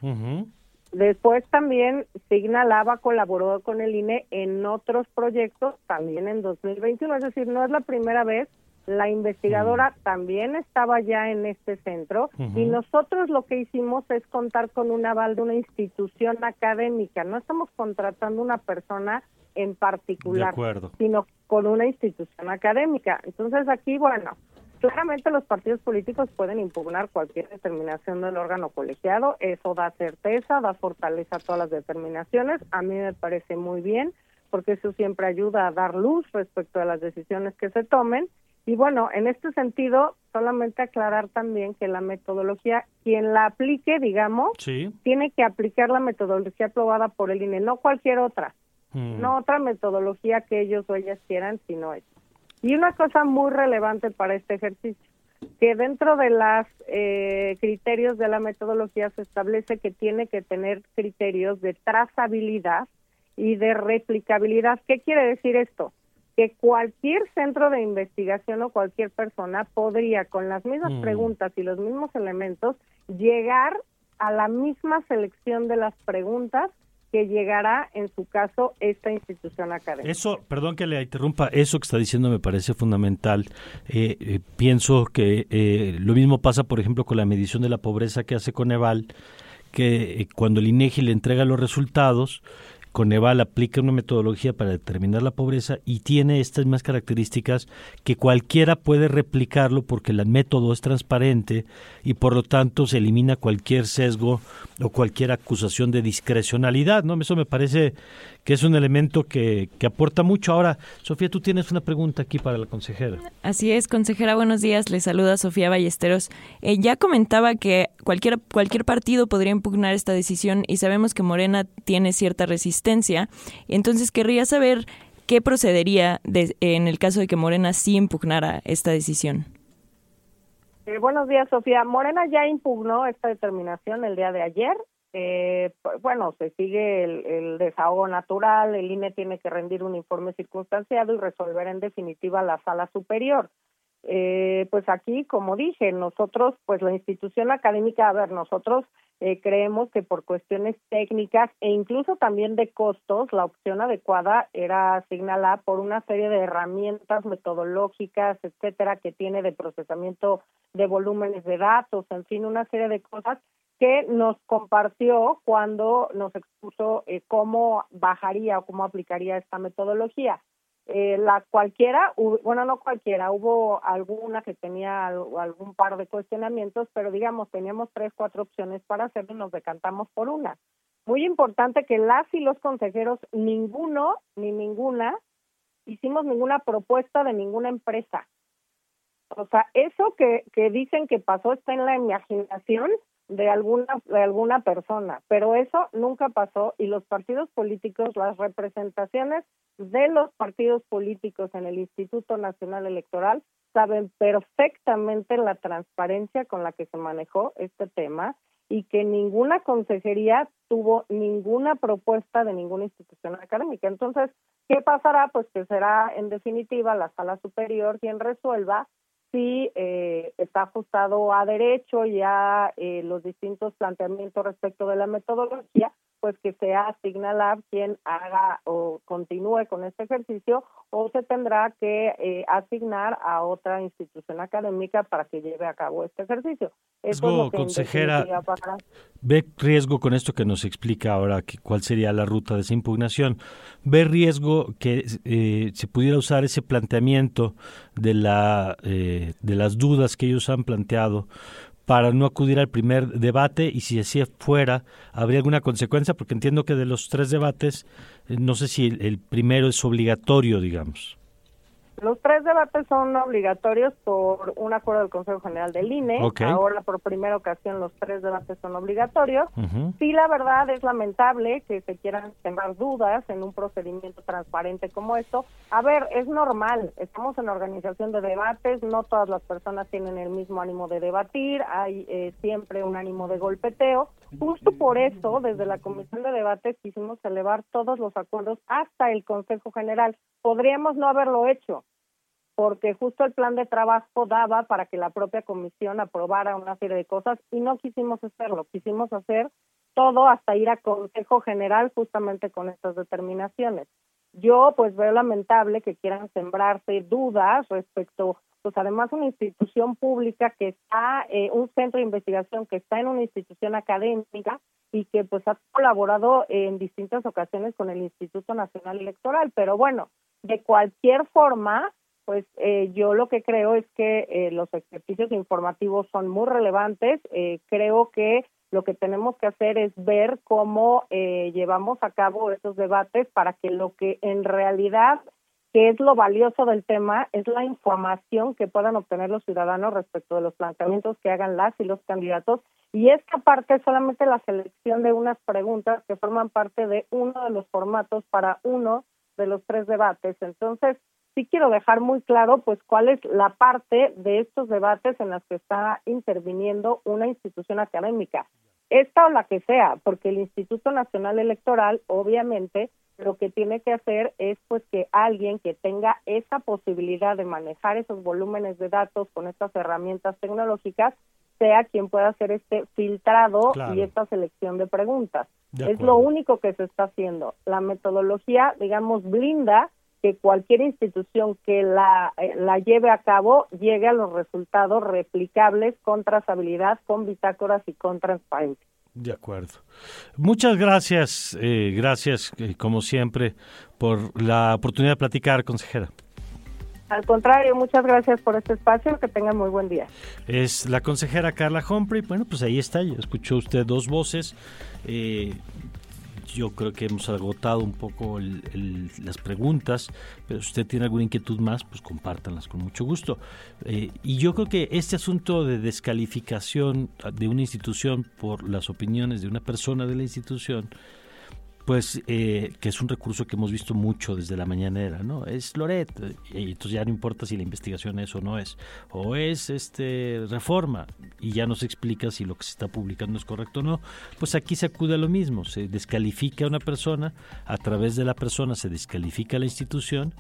Después también Signa Lava colaboró con el INE en otros proyectos, también en 2021, es decir, no es la primera vez La investigadora también estaba ya en este centro y nosotros lo que hicimos es contar con un aval de una institución académica. No estamos contratando una persona en particular, sino con una institución académica. Entonces aquí, bueno, claramente los partidos políticos pueden impugnar cualquier determinación del órgano colegiado, eso da certeza, da fortaleza a todas las determinaciones, a mí me parece muy bien, porque eso siempre ayuda a dar luz respecto a las decisiones que se tomen. Y bueno, en este sentido, solamente aclarar también que la metodología, quien la aplique, digamos, tiene que aplicar la metodología aprobada por el INE, no cualquier otra, mm. no otra metodología que ellos o ellas quieran, sino esta. Y una cosa muy relevante para este ejercicio, que dentro de los eh, criterios de la metodología se establece que tiene que tener criterios de trazabilidad y de replicabilidad. ¿Qué quiere decir esto? Que cualquier centro de investigación o cualquier persona podría, con las mismas mm. preguntas y los mismos elementos, llegar a la misma selección de las preguntas que llegará en su caso esta institución académica. Eso, perdón que le interrumpa, eso que está diciendo me parece fundamental. Eh, eh, pienso que eh, lo mismo pasa, por ejemplo, con la medición de la pobreza que hace Coneval, que cuando el INEGI le entrega los resultados, Coneval aplica una metodología para determinar la pobreza y tiene estas mismas características que cualquiera puede replicarlo porque el método es transparente y por lo tanto se elimina cualquier sesgo o cualquier acusación de discrecionalidad, ¿no? Eso me parece que es un elemento que, que aporta mucho. Ahora, Sofía, tú tienes una pregunta aquí para la consejera. Así es, consejera, buenos días. Le saluda Sofía Ballesteros. Eh, ya comentaba que cualquier, cualquier partido podría impugnar esta decisión y sabemos que Morena tiene cierta resistencia. Entonces, querría saber qué procedería en el caso de que Morena sí impugnara esta decisión. Eh, buenos días, Sofía. Morena ya impugnó esta determinación el día de ayer eh, bueno, se sigue el, desahogo natural, el INE tiene que rendir un informe circunstanciado y resolver en definitiva la sala superior. Eh, pues aquí, como dije, nosotros, pues la institución académica, a ver, nosotros eh, creemos que por cuestiones técnicas e incluso también de costos, la opción adecuada era señalar por una serie de herramientas metodológicas, etcétera, que tiene de procesamiento de volúmenes de datos, en fin, una serie de cosas que nos compartió cuando nos expuso eh, cómo bajaría o cómo aplicaría esta metodología. Eh, la cualquiera, bueno, no cualquiera, hubo alguna que tenía algún par de cuestionamientos, pero digamos, teníamos tres, cuatro opciones para hacerlo y nos decantamos por una. Muy importante que las y los consejeros, ninguno ni ninguna, hicimos ninguna propuesta de ninguna empresa. O sea, eso que, que dicen que pasó está en la imaginación de alguna de alguna persona, pero eso nunca pasó y los partidos políticos, las representaciones de los partidos políticos en el Instituto Nacional Electoral saben perfectamente la transparencia con la que se manejó este tema y que ninguna consejería tuvo ninguna propuesta de ninguna institución académica. Entonces, ¿qué pasará? Pues que será en definitiva la sala superior quien resuelva si eh, está ajustado a derecho y a eh, los distintos planteamientos respecto de la metodología, pues que sea Signalab quien haga o continúe con este ejercicio o se tendrá que eh, asignar a otra institución académica para que lleve a cabo este ejercicio. Eso consejera, ¿ve riesgo con esto que nos explica ahora que, cuál sería la ruta de esa impugnación? ¿Ve riesgo que eh, se pudiera usar ese planteamiento de, la, eh, de las dudas que ellos han planteado para no acudir al primer debate y si así fuera, ¿habría alguna consecuencia? Porque entiendo que de los tres debates, eh, no sé si el primero es obligatorio, digamos. Los tres debates son obligatorios por un acuerdo del Consejo General del INE. Ahora, por primera ocasión, los tres debates son obligatorios. Sí, la verdad es lamentable que se quieran sembrar dudas en un procedimiento transparente como esto. A ver, es normal. Estamos en organización de debates. No todas las personas tienen el mismo ánimo de debatir. Hay eh, siempre un ánimo de golpeteo. Justo por eso, desde la Comisión de Debates quisimos elevar todos los acuerdos hasta el Consejo General. Podríamos no haberlo hecho porque justo el plan de trabajo daba para que la propia comisión aprobara una serie de cosas y no quisimos hacerlo, quisimos hacer todo hasta ir a Consejo General justamente con estas determinaciones. Yo pues veo lamentable que quieran sembrarse dudas respecto pues además una institución pública que está, eh, un centro de investigación que está en una institución académica y que pues ha colaborado en distintas ocasiones con el Instituto Nacional Electoral. Pero bueno, de cualquier forma, pues eh, yo lo que creo es que eh, los ejercicios informativos son muy relevantes. Eh, creo que lo que tenemos que hacer es ver cómo llevamos a cabo estos debates para que lo que en realidad que es lo valioso del tema es la información que puedan obtener los ciudadanos respecto de los planteamientos que hagan las y los candidatos y esta parte es solamente la selección de unas preguntas que forman parte de uno de los formatos para uno de los tres debates. Entonces, sí quiero dejar muy claro pues cuál es la parte de estos debates en las que está interviniendo una institución académica, esta o la que sea, porque el Instituto Nacional Electoral obviamente lo que tiene que hacer es pues que alguien que tenga esa posibilidad de manejar esos volúmenes de datos con estas herramientas tecnológicas sea quien pueda hacer este filtrado y esta selección de preguntas. es lo único que se está haciendo. La metodología, digamos, blinda que cualquier institución que la, eh, la lleve a cabo llegue a los resultados replicables con trazabilidad, con bitácoras y con transparencia. De acuerdo. Muchas gracias, eh, gracias eh, como siempre por la oportunidad de platicar, consejera. Al contrario, muchas gracias por este espacio, que tengan muy buen día. Es la consejera Carla Humphrey, bueno, pues ahí está, ya escuchó usted dos voces. Eh, yo creo que hemos agotado un poco las preguntas, pero si usted tiene alguna inquietud más, pues compártanlas con mucho gusto. Eh, y yo creo que este asunto de descalificación de una institución por las opiniones de una persona de la institución, pues eh, que es un recurso que hemos visto mucho desde la mañanera, ¿no? Es Loret, y entonces ya no importa si la investigación es o no es, o es este reforma, y ya nos explica si lo que se está publicando es correcto o no, pues aquí se acude a lo mismo, se descalifica a una persona, a través de la persona se descalifica la institución,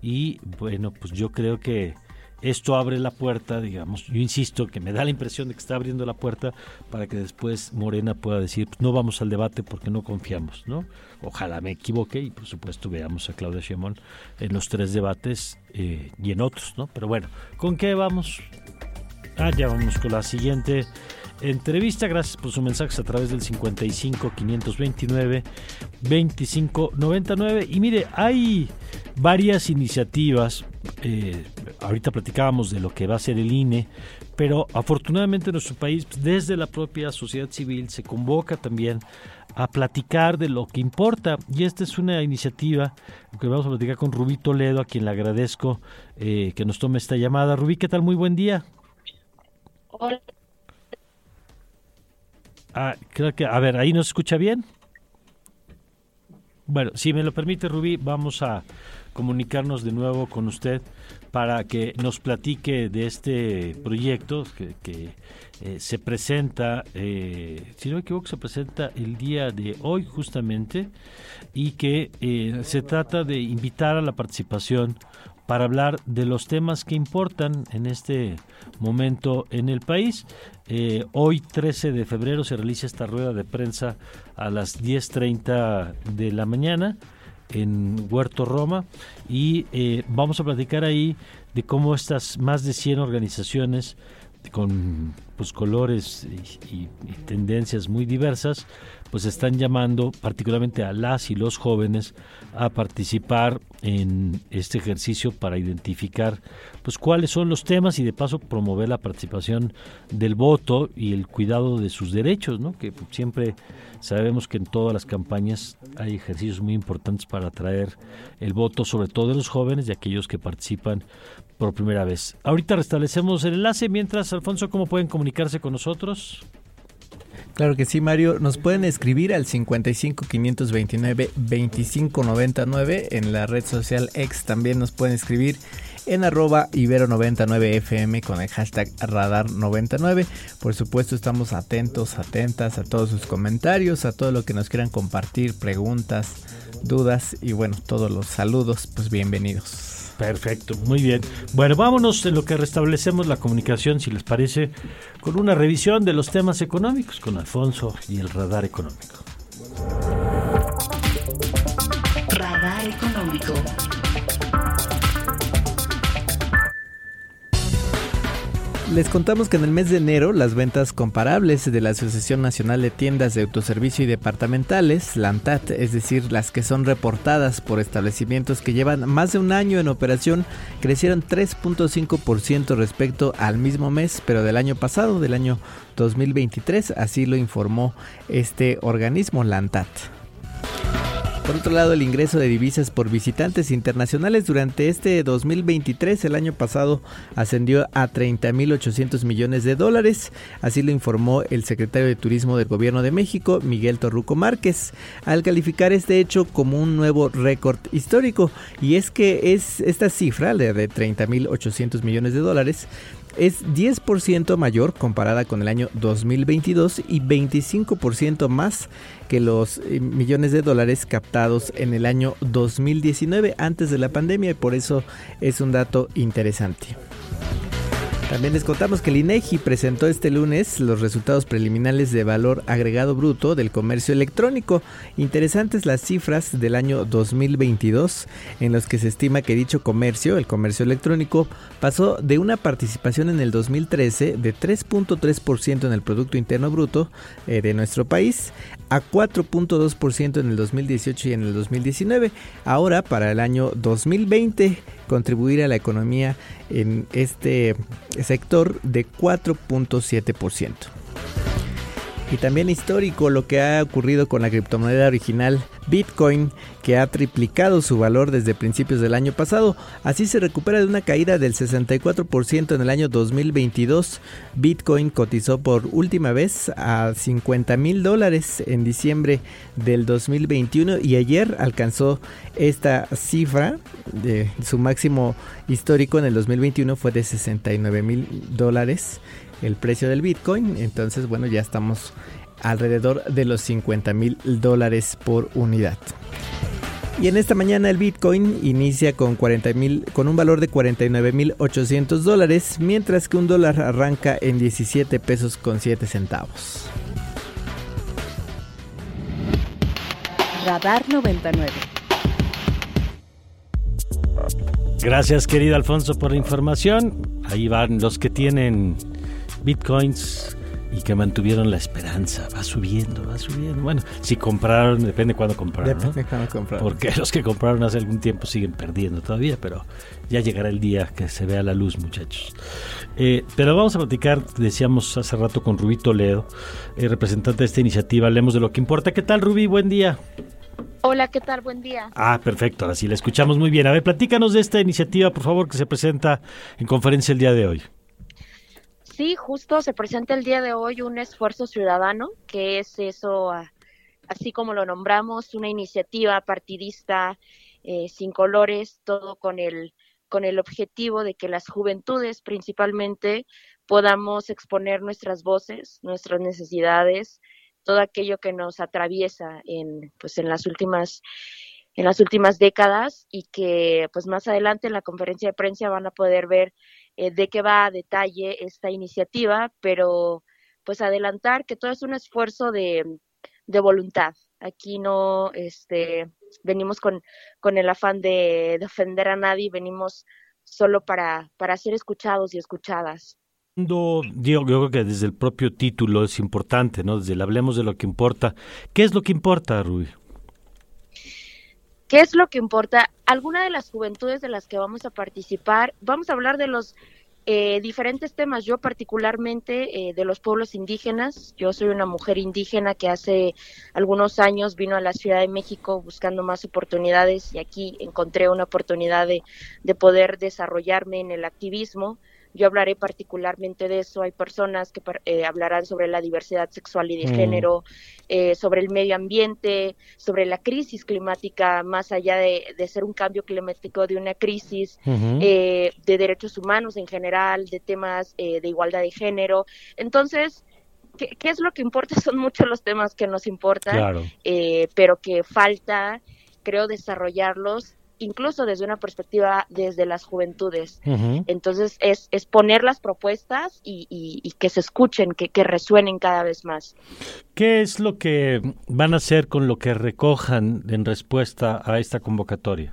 y bueno, pues yo creo que esto abre la puerta, digamos, yo insisto que me da la impresión de que está abriendo la puerta para que después Morena pueda decir, no vamos al debate porque no confiamos, ¿no? Ojalá me equivoque y por supuesto veamos a Claudia Sheinbaum en los tres debates eh, y en otros, ¿no? Pero bueno, ¿con qué vamos? Ah, ya vamos con la siguiente entrevista. Gracias por sus mensajes a través del 55 529 25 99. Y mire, hay varias iniciativas. Eh, ahorita platicábamos de lo que va a ser el INE, pero afortunadamente en nuestro país, desde la propia sociedad civil, se convoca también a platicar de lo que importa. Y esta es una iniciativa que vamos a platicar con Rubí Toledo, a quien le agradezco eh, que nos tome esta llamada. Rubí, ¿qué tal? Muy buen día. Hola. Ah, creo que, a ver, ahí nos escucha bien. Bueno, si me lo permite, Rubí, vamos a comunicarnos de nuevo con usted para que nos platique de este proyecto que, eh, se presenta, eh, si no me equivoco, se presenta el día de hoy justamente y que eh, se trata de invitar a la participación para hablar de los temas que importan en este momento en el país. Eh, hoy 13 de febrero se realiza esta rueda de prensa a las 10.30 de la mañana en Huerto Roma y eh, vamos a platicar ahí de cómo estas más de 100 organizaciones con pues, colores y, tendencias muy diversas, pues están llamando particularmente a las y los jóvenes a participar en este ejercicio para identificar pues cuáles son los temas y de paso promover la participación del voto y el cuidado de sus derechos, ¿no? Que siempre sabemos que en todas las campañas hay ejercicios muy importantes para atraer el voto, sobre todo de los jóvenes y aquellos que participan por primera vez. Ahorita restablecemos el enlace, mientras, Alfonso, ¿cómo pueden comunicarse con nosotros? Claro que sí, Mario. Nos pueden escribir al 55 529 2599 en la red social X. También nos pueden escribir en arroba ibero99fm con el hashtag radar99. Por supuesto, estamos atentos, atentas a todos sus comentarios, a todo lo que nos quieran compartir, preguntas, dudas y bueno, todos los saludos, pues bienvenidos. Perfecto, muy bien. Bueno, vámonos en lo que restablecemos la comunicación, si les parece, con una revisión de los temas económicos con Alfonso y el radar económico. Les contamos que en el mes de enero las ventas comparables de la Asociación Nacional de Tiendas de Autoservicio y Departamentales, la ANTAT, es decir, las que son reportadas por establecimientos que llevan más de un año en operación, crecieron 3.5% respecto al mismo mes, pero del año pasado, del año 2023, así lo informó este organismo, la ANTAT. Por otro lado, el ingreso de divisas por visitantes internacionales durante este 2023, el año pasado, ascendió a 30.800 millones de dólares. Así lo informó el secretario de Turismo del Gobierno de México, Miguel Torruco Márquez, al calificar este hecho como un nuevo récord histórico. Y es que es esta cifra, de 30.800 millones de dólares, es 10% mayor comparada con el año 2022 y 25% más que los eh, millones de dólares captados en el año 2019 antes de la pandemia y por eso es un dato interesante. También les contamos que el INEGI presentó este lunes los resultados preliminares de valor agregado bruto del comercio electrónico. Interesantes las cifras del año 2022 en los que se estima que dicho comercio, el comercio electrónico, pasó de una participación en el 2013 de 3.3% en el producto interno bruto eh, de nuestro país a 4.2% en el 2018 y en el 2019. Ahora para el año 2020 contribuir a la economía en este sector de 4.7%. Y también histórico lo que ha ocurrido con la criptomoneda original Bitcoin, que ha triplicado su valor desde principios del año pasado. Así se recupera de una caída del 64% en el año 2022. Bitcoin cotizó por última vez a 50 mil dólares en diciembre del 2021 y ayer alcanzó esta cifra. De su máximo histórico en el 2021 fue de 69 mil dólares el precio del Bitcoin. Entonces, bueno, ya estamos alrededor de los 50 mil dólares por unidad. Y en esta mañana el Bitcoin inicia con, 40 con un valor de 49 mil 800 dólares, mientras que un dólar arranca en 17 pesos con 7 centavos. Radar 99. Gracias, querido Alfonso, por la información. Ahí van los que tienen bitcoins y que mantuvieron la esperanza. Va subiendo, va subiendo. Bueno, si compraron, depende cuándo compraron. Depende cuándo compraron. Porque los que compraron hace algún tiempo siguen perdiendo todavía, pero ya llegará el día que se vea la luz, muchachos. Eh, pero vamos a platicar, decíamos hace rato con Rubí Toledo, eh, representante de esta iniciativa. Hablemos de lo que importa. ¿Qué tal, Rubí? Buen día. Hola, ¿qué tal? Buen día. Ah, perfecto, ahora sí, la escuchamos muy bien. A ver, platícanos de esta iniciativa, por favor, que se presenta en conferencia el día de hoy. Sí, justo se presenta el día de hoy un esfuerzo ciudadano, que es eso, así como lo nombramos, una iniciativa partidista eh, sin colores, todo con el con el objetivo de que las juventudes principalmente podamos exponer nuestras voces, nuestras necesidades, todo aquello que nos atraviesa en pues en las últimas en las últimas décadas y que pues más adelante en la conferencia de prensa van a poder ver eh, de qué va a detalle esta iniciativa, pero pues adelantar que todo es un esfuerzo de, de voluntad. Aquí no este, venimos con, con el afán de, defender a nadie, venimos solo para, para ser escuchados y escuchadas. Yo, yo creo que desde el propio título es importante, ¿no? Desde el hablemos de lo que importa. ¿Qué es lo que importa, Rui? ¿Qué es lo que importa? Alguna de las juventudes de las que vamos a participar, vamos a hablar de los eh, diferentes temas. Yo particularmente eh, de los pueblos indígenas. Yo soy una mujer indígena que hace algunos años vino a la Ciudad de México buscando más oportunidades y aquí encontré una oportunidad de, de poder desarrollarme en el activismo. Yo hablaré particularmente de eso. Hay personas que eh, hablarán sobre la diversidad sexual y de mm. género, eh, sobre el medio ambiente, sobre la crisis climática, más allá de, ser un cambio climático, de una crisis eh, de derechos humanos en general, de temas de igualdad de género. Entonces, ¿qué, es lo que importa? Son muchos los temas que nos importan, pero que falta, creo, desarrollarlos incluso desde una perspectiva desde las juventudes. Entonces es, es, poner las propuestas y, que se escuchen, que, que, resuenen cada vez más. ¿Qué es lo que van a hacer con lo que recojan en respuesta a esta convocatoria?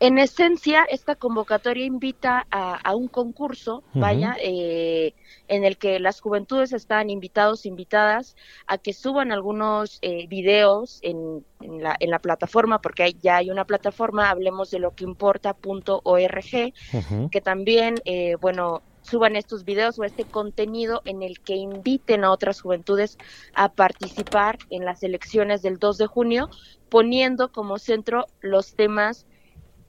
En esencia, esta convocatoria invita a, un concurso, vaya, eh, en el que las juventudes están invitados, invitadas a que suban algunos eh, videos en, en, la, en la plataforma, porque ya hay una plataforma, hablemos de lo que importa.org, que también, eh, bueno, suban estos videos o este contenido en el que inviten a otras juventudes a participar en las elecciones del 2 de junio, poniendo como centro los temas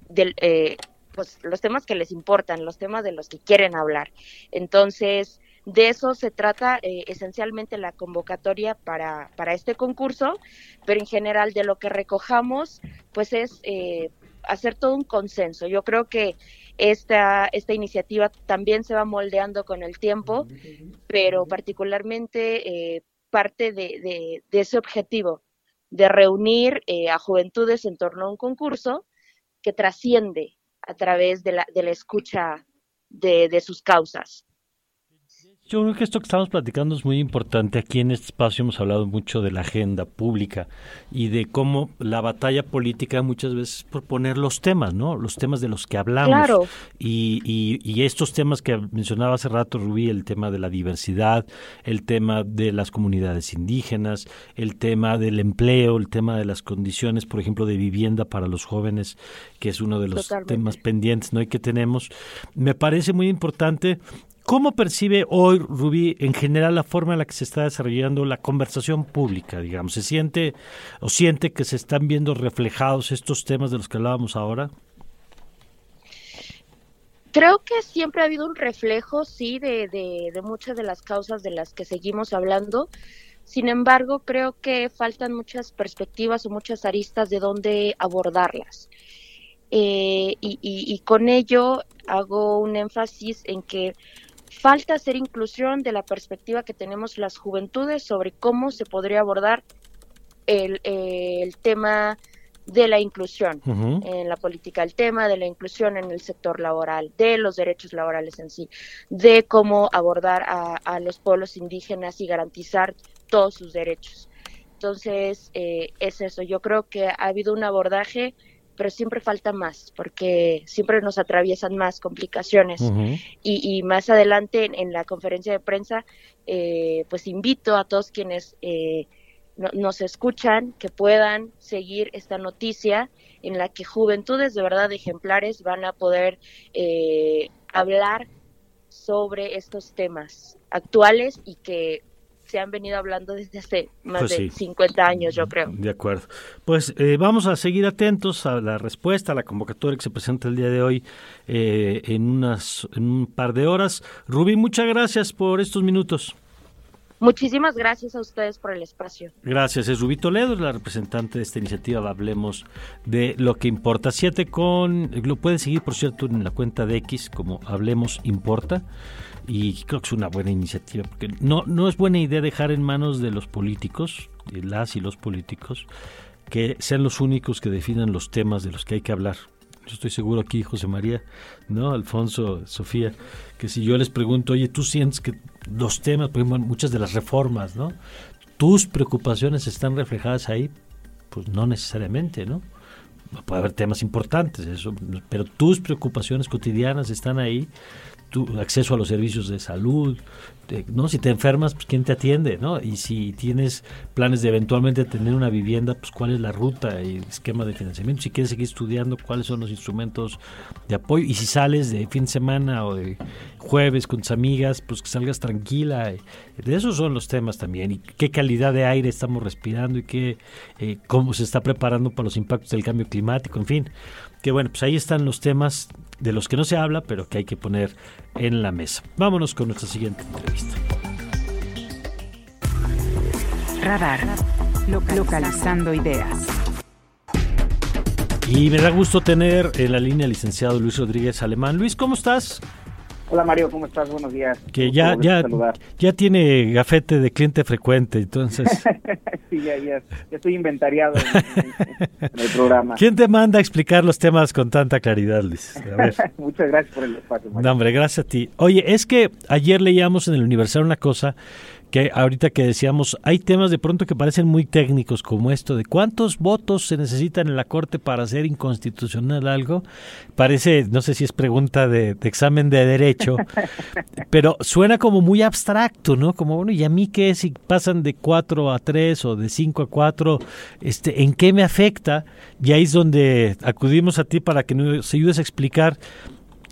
del, eh, pues los temas que les importan, los temas de los que quieren hablar. Entonces, de eso se trata eh, esencialmente la convocatoria para, para este concurso, pero en general de lo que recojamos, pues es eh, hacer todo un consenso. Yo creo que esta, esta iniciativa también se va moldeando con el tiempo, pero particularmente parte de, de, de, ese objetivo de reunir a juventudes en torno a un concurso que trasciende a través de la, de la escucha de, de sus causas. Yo creo que esto que estamos platicando es muy importante. Aquí en este espacio hemos hablado mucho de la agenda pública y de cómo la batalla política muchas veces por poner los temas, ¿no? Los temas de los que hablamos. Claro. Y, y, y, estos temas que mencionaba hace rato Rubí, el tema de la diversidad, el tema de las comunidades indígenas, el tema del empleo, el tema de las condiciones, por ejemplo, de vivienda para los jóvenes, que es uno de los temas pendientes, ¿no? Y que tenemos. Me parece muy importante ¿Cómo percibe hoy, Rubí, en general la forma en la que se está desarrollando la conversación pública, digamos? ¿Se siente o siente que se están viendo reflejados estos temas de los que hablábamos ahora? Creo que siempre ha habido un reflejo, sí, de, de, muchas de las causas de las que seguimos hablando. Sin embargo, creo que faltan muchas perspectivas o muchas aristas de dónde abordarlas. Eh, y, y, con ello hago un énfasis en que Falta hacer inclusión de la perspectiva que tenemos las juventudes sobre cómo se podría abordar el, el tema de la inclusión en la política, el tema de la inclusión en el sector laboral, de los derechos laborales en sí, de cómo abordar a, a los pueblos indígenas y garantizar todos sus derechos. Entonces, eh, es eso. Yo creo que ha habido un abordaje pero siempre falta más, porque siempre nos atraviesan más complicaciones. y, más adelante en, la conferencia de prensa, eh, pues invito a todos quienes eh, nos escuchan que puedan seguir esta noticia en la que juventudes de verdad ejemplares van a poder eh, hablar sobre estos temas actuales y que se han venido hablando desde hace más pues de 50 años, yo creo. De acuerdo. Pues eh, vamos a seguir atentos a la respuesta, a la convocatoria que se presenta el día de hoy eh, en, unas, en un par de horas. Rubí, muchas gracias por estos minutos. Muchísimas gracias a ustedes por el espacio. Gracias. Es Rubí Toledo, la representante de esta iniciativa. Hablemos de lo que importa. Siete con. Lo pueden seguir, por cierto, en la cuenta de X como Hablemos Importa y creo que es una buena iniciativa, porque no, no es buena idea dejar en manos de los políticos, de las y los políticos, que sean los únicos que definan los temas de los que hay que hablar. Yo estoy seguro aquí, José María, ¿no? Alfonso, Sofía, que si yo les pregunto, oye, tú sientes que los temas, por ejemplo, muchas de las reformas, ¿no? ¿Tus preocupaciones están reflejadas ahí? Pues no necesariamente, ¿no? Puede haber temas importantes, eso, pero tus preocupaciones cotidianas están ahí tu acceso a los servicios de salud, ¿no? Si te enfermas, pues quién te atiende, ¿no? Y si tienes planes de eventualmente tener una vivienda, pues cuál es la ruta y esquema de financiamiento. Si quieres seguir estudiando, cuáles son los instrumentos de apoyo. Y si sales de fin de semana o de jueves con tus amigas, pues que salgas tranquila. De esos son los temas también. Y qué calidad de aire estamos respirando y qué, eh, cómo se está preparando para los impactos del cambio climático, en fin. Que bueno, pues ahí están los temas de los que no se habla, pero que hay que poner en la mesa. Vámonos con nuestra siguiente entrevista. Radar, localizando ideas. Y me da gusto tener en la línea al licenciado Luis Rodríguez Alemán. Luis, ¿cómo estás? Hola Mario, ¿cómo estás? Buenos días. Que ya, ya, ya tiene gafete de cliente frecuente, entonces. sí, ya, ya, estoy inventariado en, el programa. ¿Quién te manda a explicar los temas con tanta claridad, Luis? Muchas gracias por el espacio. Mario. No, hombre, gracias a ti. Oye, es que ayer leíamos en el Universal una cosa que ahorita que decíamos, hay temas de pronto que parecen muy técnicos como esto de cuántos votos se necesitan en la Corte para hacer inconstitucional algo. Parece, no sé si es pregunta de, examen de derecho, pero suena como muy abstracto, ¿no? Como, bueno, ¿y a mí qué si pasan de 4 a 3 o de 5 a 4? Este, ¿En qué me afecta? Y ahí es donde acudimos a ti para que nos ayudes a explicar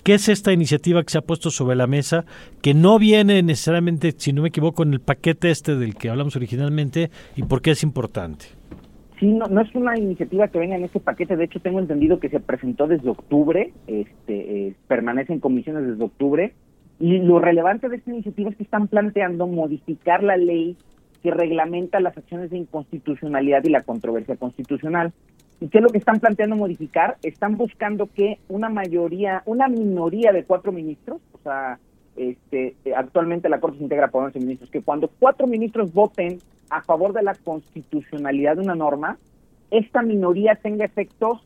¿Qué es esta iniciativa que se ha puesto sobre la mesa, que no viene necesariamente, si no me equivoco, en el paquete este del que hablamos originalmente y por qué es importante? Sí, no, no es una iniciativa que venga en este paquete, de hecho tengo entendido que se presentó desde octubre, este, eh, permanece en comisiones desde octubre, y lo relevante de esta iniciativa es que están planteando modificar la ley que reglamenta las acciones de inconstitucionalidad y la controversia constitucional. ¿Y qué es lo que están planteando modificar? Están buscando que una mayoría, una minoría de cuatro ministros, o sea, este, actualmente la Corte se integra por 11 ministros, que cuando cuatro ministros voten a favor de la constitucionalidad de una norma, esta minoría tenga efectos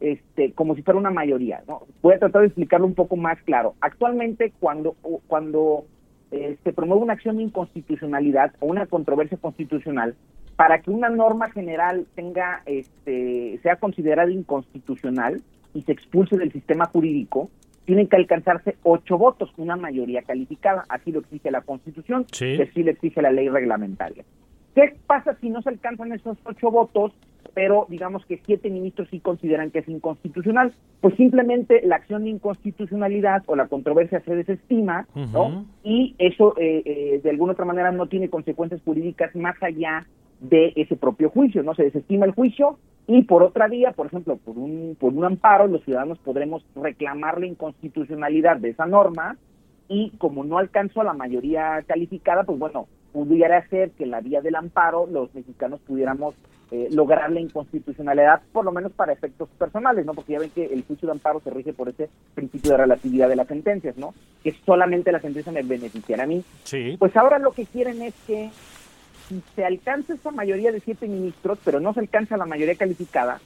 este, como si fuera una mayoría. ¿no? Voy a tratar de explicarlo un poco más claro. Actualmente, cuando, cuando eh, se promueve una acción de inconstitucionalidad o una controversia constitucional, para que una norma general tenga, este, sea considerada inconstitucional y se expulse del sistema jurídico, tienen que alcanzarse ocho votos, una mayoría calificada. Así lo exige la Constitución, sí. así lo exige la ley reglamentaria. ¿Qué pasa si no se alcanzan esos ocho votos, pero digamos que siete ministros sí consideran que es inconstitucional? Pues simplemente la acción de inconstitucionalidad o la controversia se desestima, ¿no? Y eso eh, eh, de alguna otra manera no tiene consecuencias jurídicas más allá de ese propio juicio, ¿no? Se desestima el juicio y por otra vía, por ejemplo, por un, por un amparo, los ciudadanos podremos reclamar la inconstitucionalidad de esa norma y como no alcanzó a la mayoría calificada, pues bueno, pudiera ser que la vía del amparo los mexicanos pudiéramos eh, lograr la inconstitucionalidad, por lo menos para efectos personales, ¿no? Porque ya ven que el juicio de amparo se rige por ese principio de relatividad de las sentencias, ¿no? Que solamente la sentencia me beneficiará a mí. Sí. Pues ahora lo que quieren es que si se alcanza esa mayoría de siete ministros, pero no se alcanza la mayoría calificada,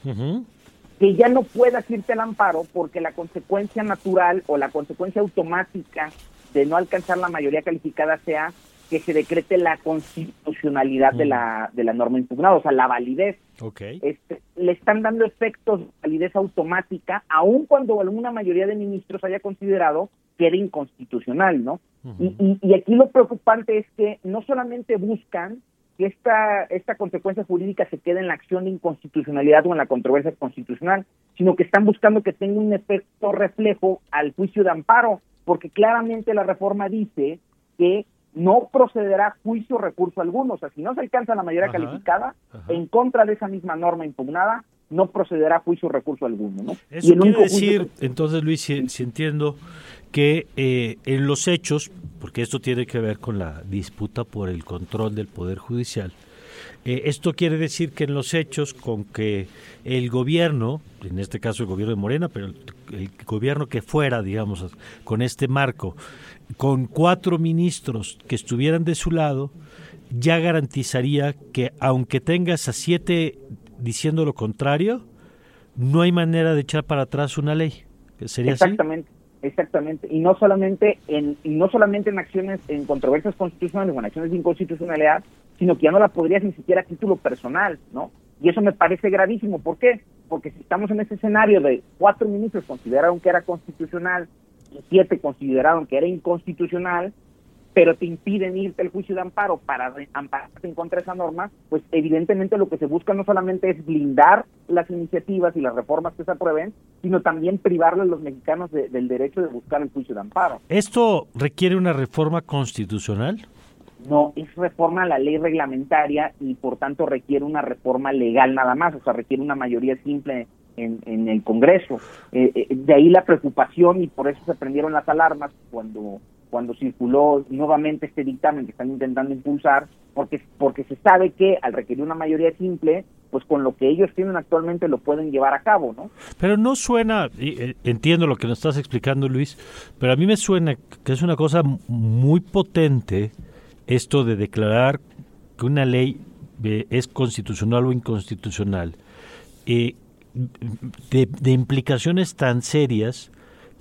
que ya no pueda irte al amparo porque la consecuencia natural o la consecuencia automática de no alcanzar la mayoría calificada sea que se decrete la constitucionalidad de, la, de la norma impugnada, o sea, la validez. Okay. Este, le están dando efectos de validez automática, aun cuando alguna mayoría de ministros haya considerado que era inconstitucional, ¿no? y, y, aquí lo preocupante es que no solamente buscan que esta, esta consecuencia jurídica se quede en la acción de inconstitucionalidad o en la controversia constitucional, sino que están buscando que tenga un efecto reflejo al juicio de amparo, porque claramente la reforma dice que no procederá juicio o recurso alguno. O sea, si no se alcanza la mayoría calificada en contra de esa misma norma impugnada, no procederá juicio o recurso alguno. ¿no? Eso quiere decir, entonces Luis, si, entiendo que eh, en los hechos, porque esto tiene que ver con la disputa por el control del Poder Judicial, eh, esto quiere decir que en los hechos, con que el gobierno, en este caso el gobierno de Morena, pero el, gobierno que fuera, digamos, con este marco, con cuatro ministros que estuvieran de su lado, ya garantizaría que aunque tengas a siete diciendo lo contrario, no hay manera de echar para atrás una ley. ¿Sería Exactamente. Exactamente, y no solamente en y no solamente en acciones en controversias constitucionales o en acciones de inconstitucionalidad, sino que ya no la podrías ni siquiera a título personal, ¿no? Y eso me parece gravísimo, ¿por qué? Porque si estamos en ese escenario de cuatro ministros consideraron que era constitucional y siete consideraron que era inconstitucional, pero te impiden irte al juicio de amparo para ampararte en contra de esa norma, pues evidentemente lo que se busca no solamente es blindar las iniciativas y las reformas que se aprueben, sino también privarle a los mexicanos del derecho de buscar el juicio de amparo. ¿Esto requiere una reforma constitucional? No, es reforma a la ley reglamentaria y por tanto requiere una reforma legal nada más, o sea, requiere una mayoría simple en, en el Congreso. Eh, eh, de ahí la preocupación y por eso se prendieron las alarmas cuando cuando circuló nuevamente este dictamen que están intentando impulsar, porque, porque se sabe que al requerir una mayoría simple, pues con lo que ellos tienen actualmente lo pueden llevar a cabo, ¿no? Pero no suena, eh, entiendo lo que nos estás explicando Luis, pero a mí me suena que es una cosa muy potente esto de declarar que una ley eh, es constitucional o inconstitucional, eh, de, de implicaciones tan serias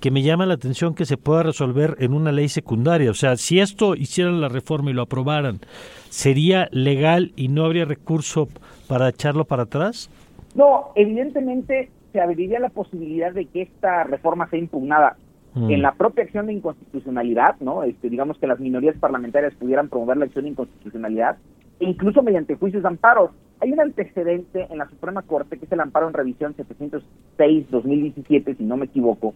que me llama la atención que se pueda resolver en una ley secundaria. O sea, si esto hicieran la reforma y lo aprobaran, ¿sería legal y no habría recurso para echarlo para atrás? No, evidentemente se abriría la posibilidad de que esta reforma sea impugnada Mm. en la propia acción de inconstitucionalidad, ¿no? Este, digamos que las minorías parlamentarias pudieran promover la acción de inconstitucionalidad, e incluso mediante juicios de amparo. Hay un antecedente en la Suprema Corte, que es el amparo en revisión 706-2017, si no me equivoco,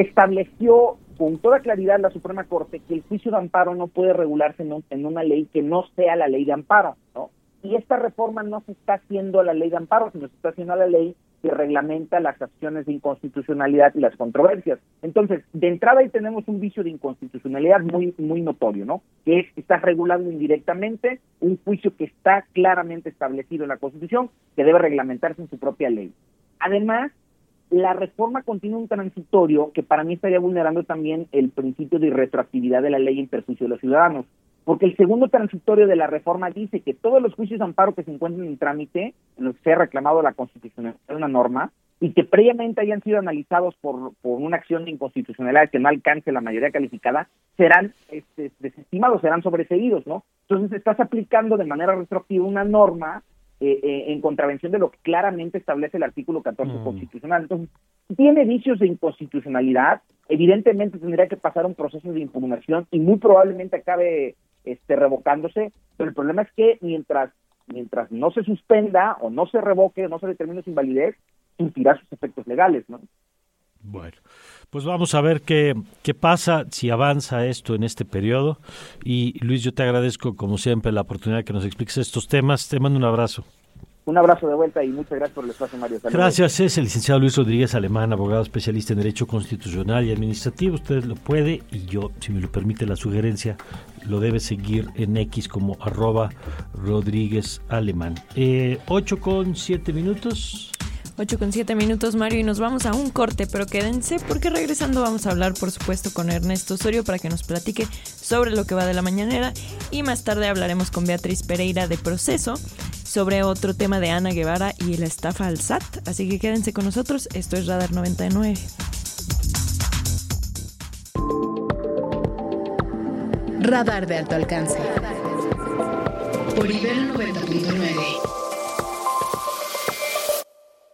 estableció con toda claridad la Suprema Corte que el juicio de amparo no puede regularse en, un- en una ley que no sea la ley de amparo, ¿no? Y esta reforma no se está haciendo a la ley de amparo, sino se está haciendo a la ley que reglamenta las acciones de inconstitucionalidad y las controversias. Entonces, de entrada ahí tenemos un vicio de inconstitucionalidad muy muy notorio, ¿no? Que es está regulando indirectamente un juicio que está claramente establecido en la Constitución, que debe reglamentarse en su propia ley. Además, la reforma contiene un transitorio que para mí estaría vulnerando también el principio de irretroactividad de la ley en perjuicio de los ciudadanos. Porque el segundo transitorio de la reforma dice que todos los juicios de amparo que se encuentren en trámite, en los que se ha reclamado la constitucionalidad de una norma, y que previamente hayan sido analizados por, por una acción de inconstitucionalidad que no alcance la mayoría calificada, serán este, desestimados, serán sobreseídos, ¿no? Entonces estás aplicando de manera retroactiva una norma eh, eh, en contravención de lo que claramente establece el artículo 14 constitucional. Entonces, tiene vicios de inconstitucionalidad, evidentemente tendría que pasar un proceso de impugnación y muy probablemente acabe este, revocándose, pero el problema es que mientras mientras no se suspenda o no se revoque no se determine su invalidez, surtirá sus efectos legales, ¿no? Bueno, pues vamos a ver qué, qué pasa, si avanza esto en este periodo. Y Luis, yo te agradezco como siempre la oportunidad que nos expliques estos temas. Te mando un abrazo. Un abrazo de vuelta y muchas gracias por el espacio, Mario. Saludos. Gracias, es el licenciado Luis Rodríguez Alemán, abogado especialista en Derecho Constitucional y Administrativo. Usted lo puede y yo, si me lo permite la sugerencia, lo debe seguir en X como arroba Rodríguez Alemán. Eh, 8 con 7 minutos. 8 con 7 minutos, Mario, y nos vamos a un corte, pero quédense porque regresando vamos a hablar, por supuesto, con Ernesto Osorio para que nos platique sobre lo que va de la mañanera y más tarde hablaremos con Beatriz Pereira de Proceso sobre otro tema de Ana Guevara y la estafa al SAT. Así que quédense con nosotros, esto es Radar 99. Radar de alto alcance. Por Ibero 90.9.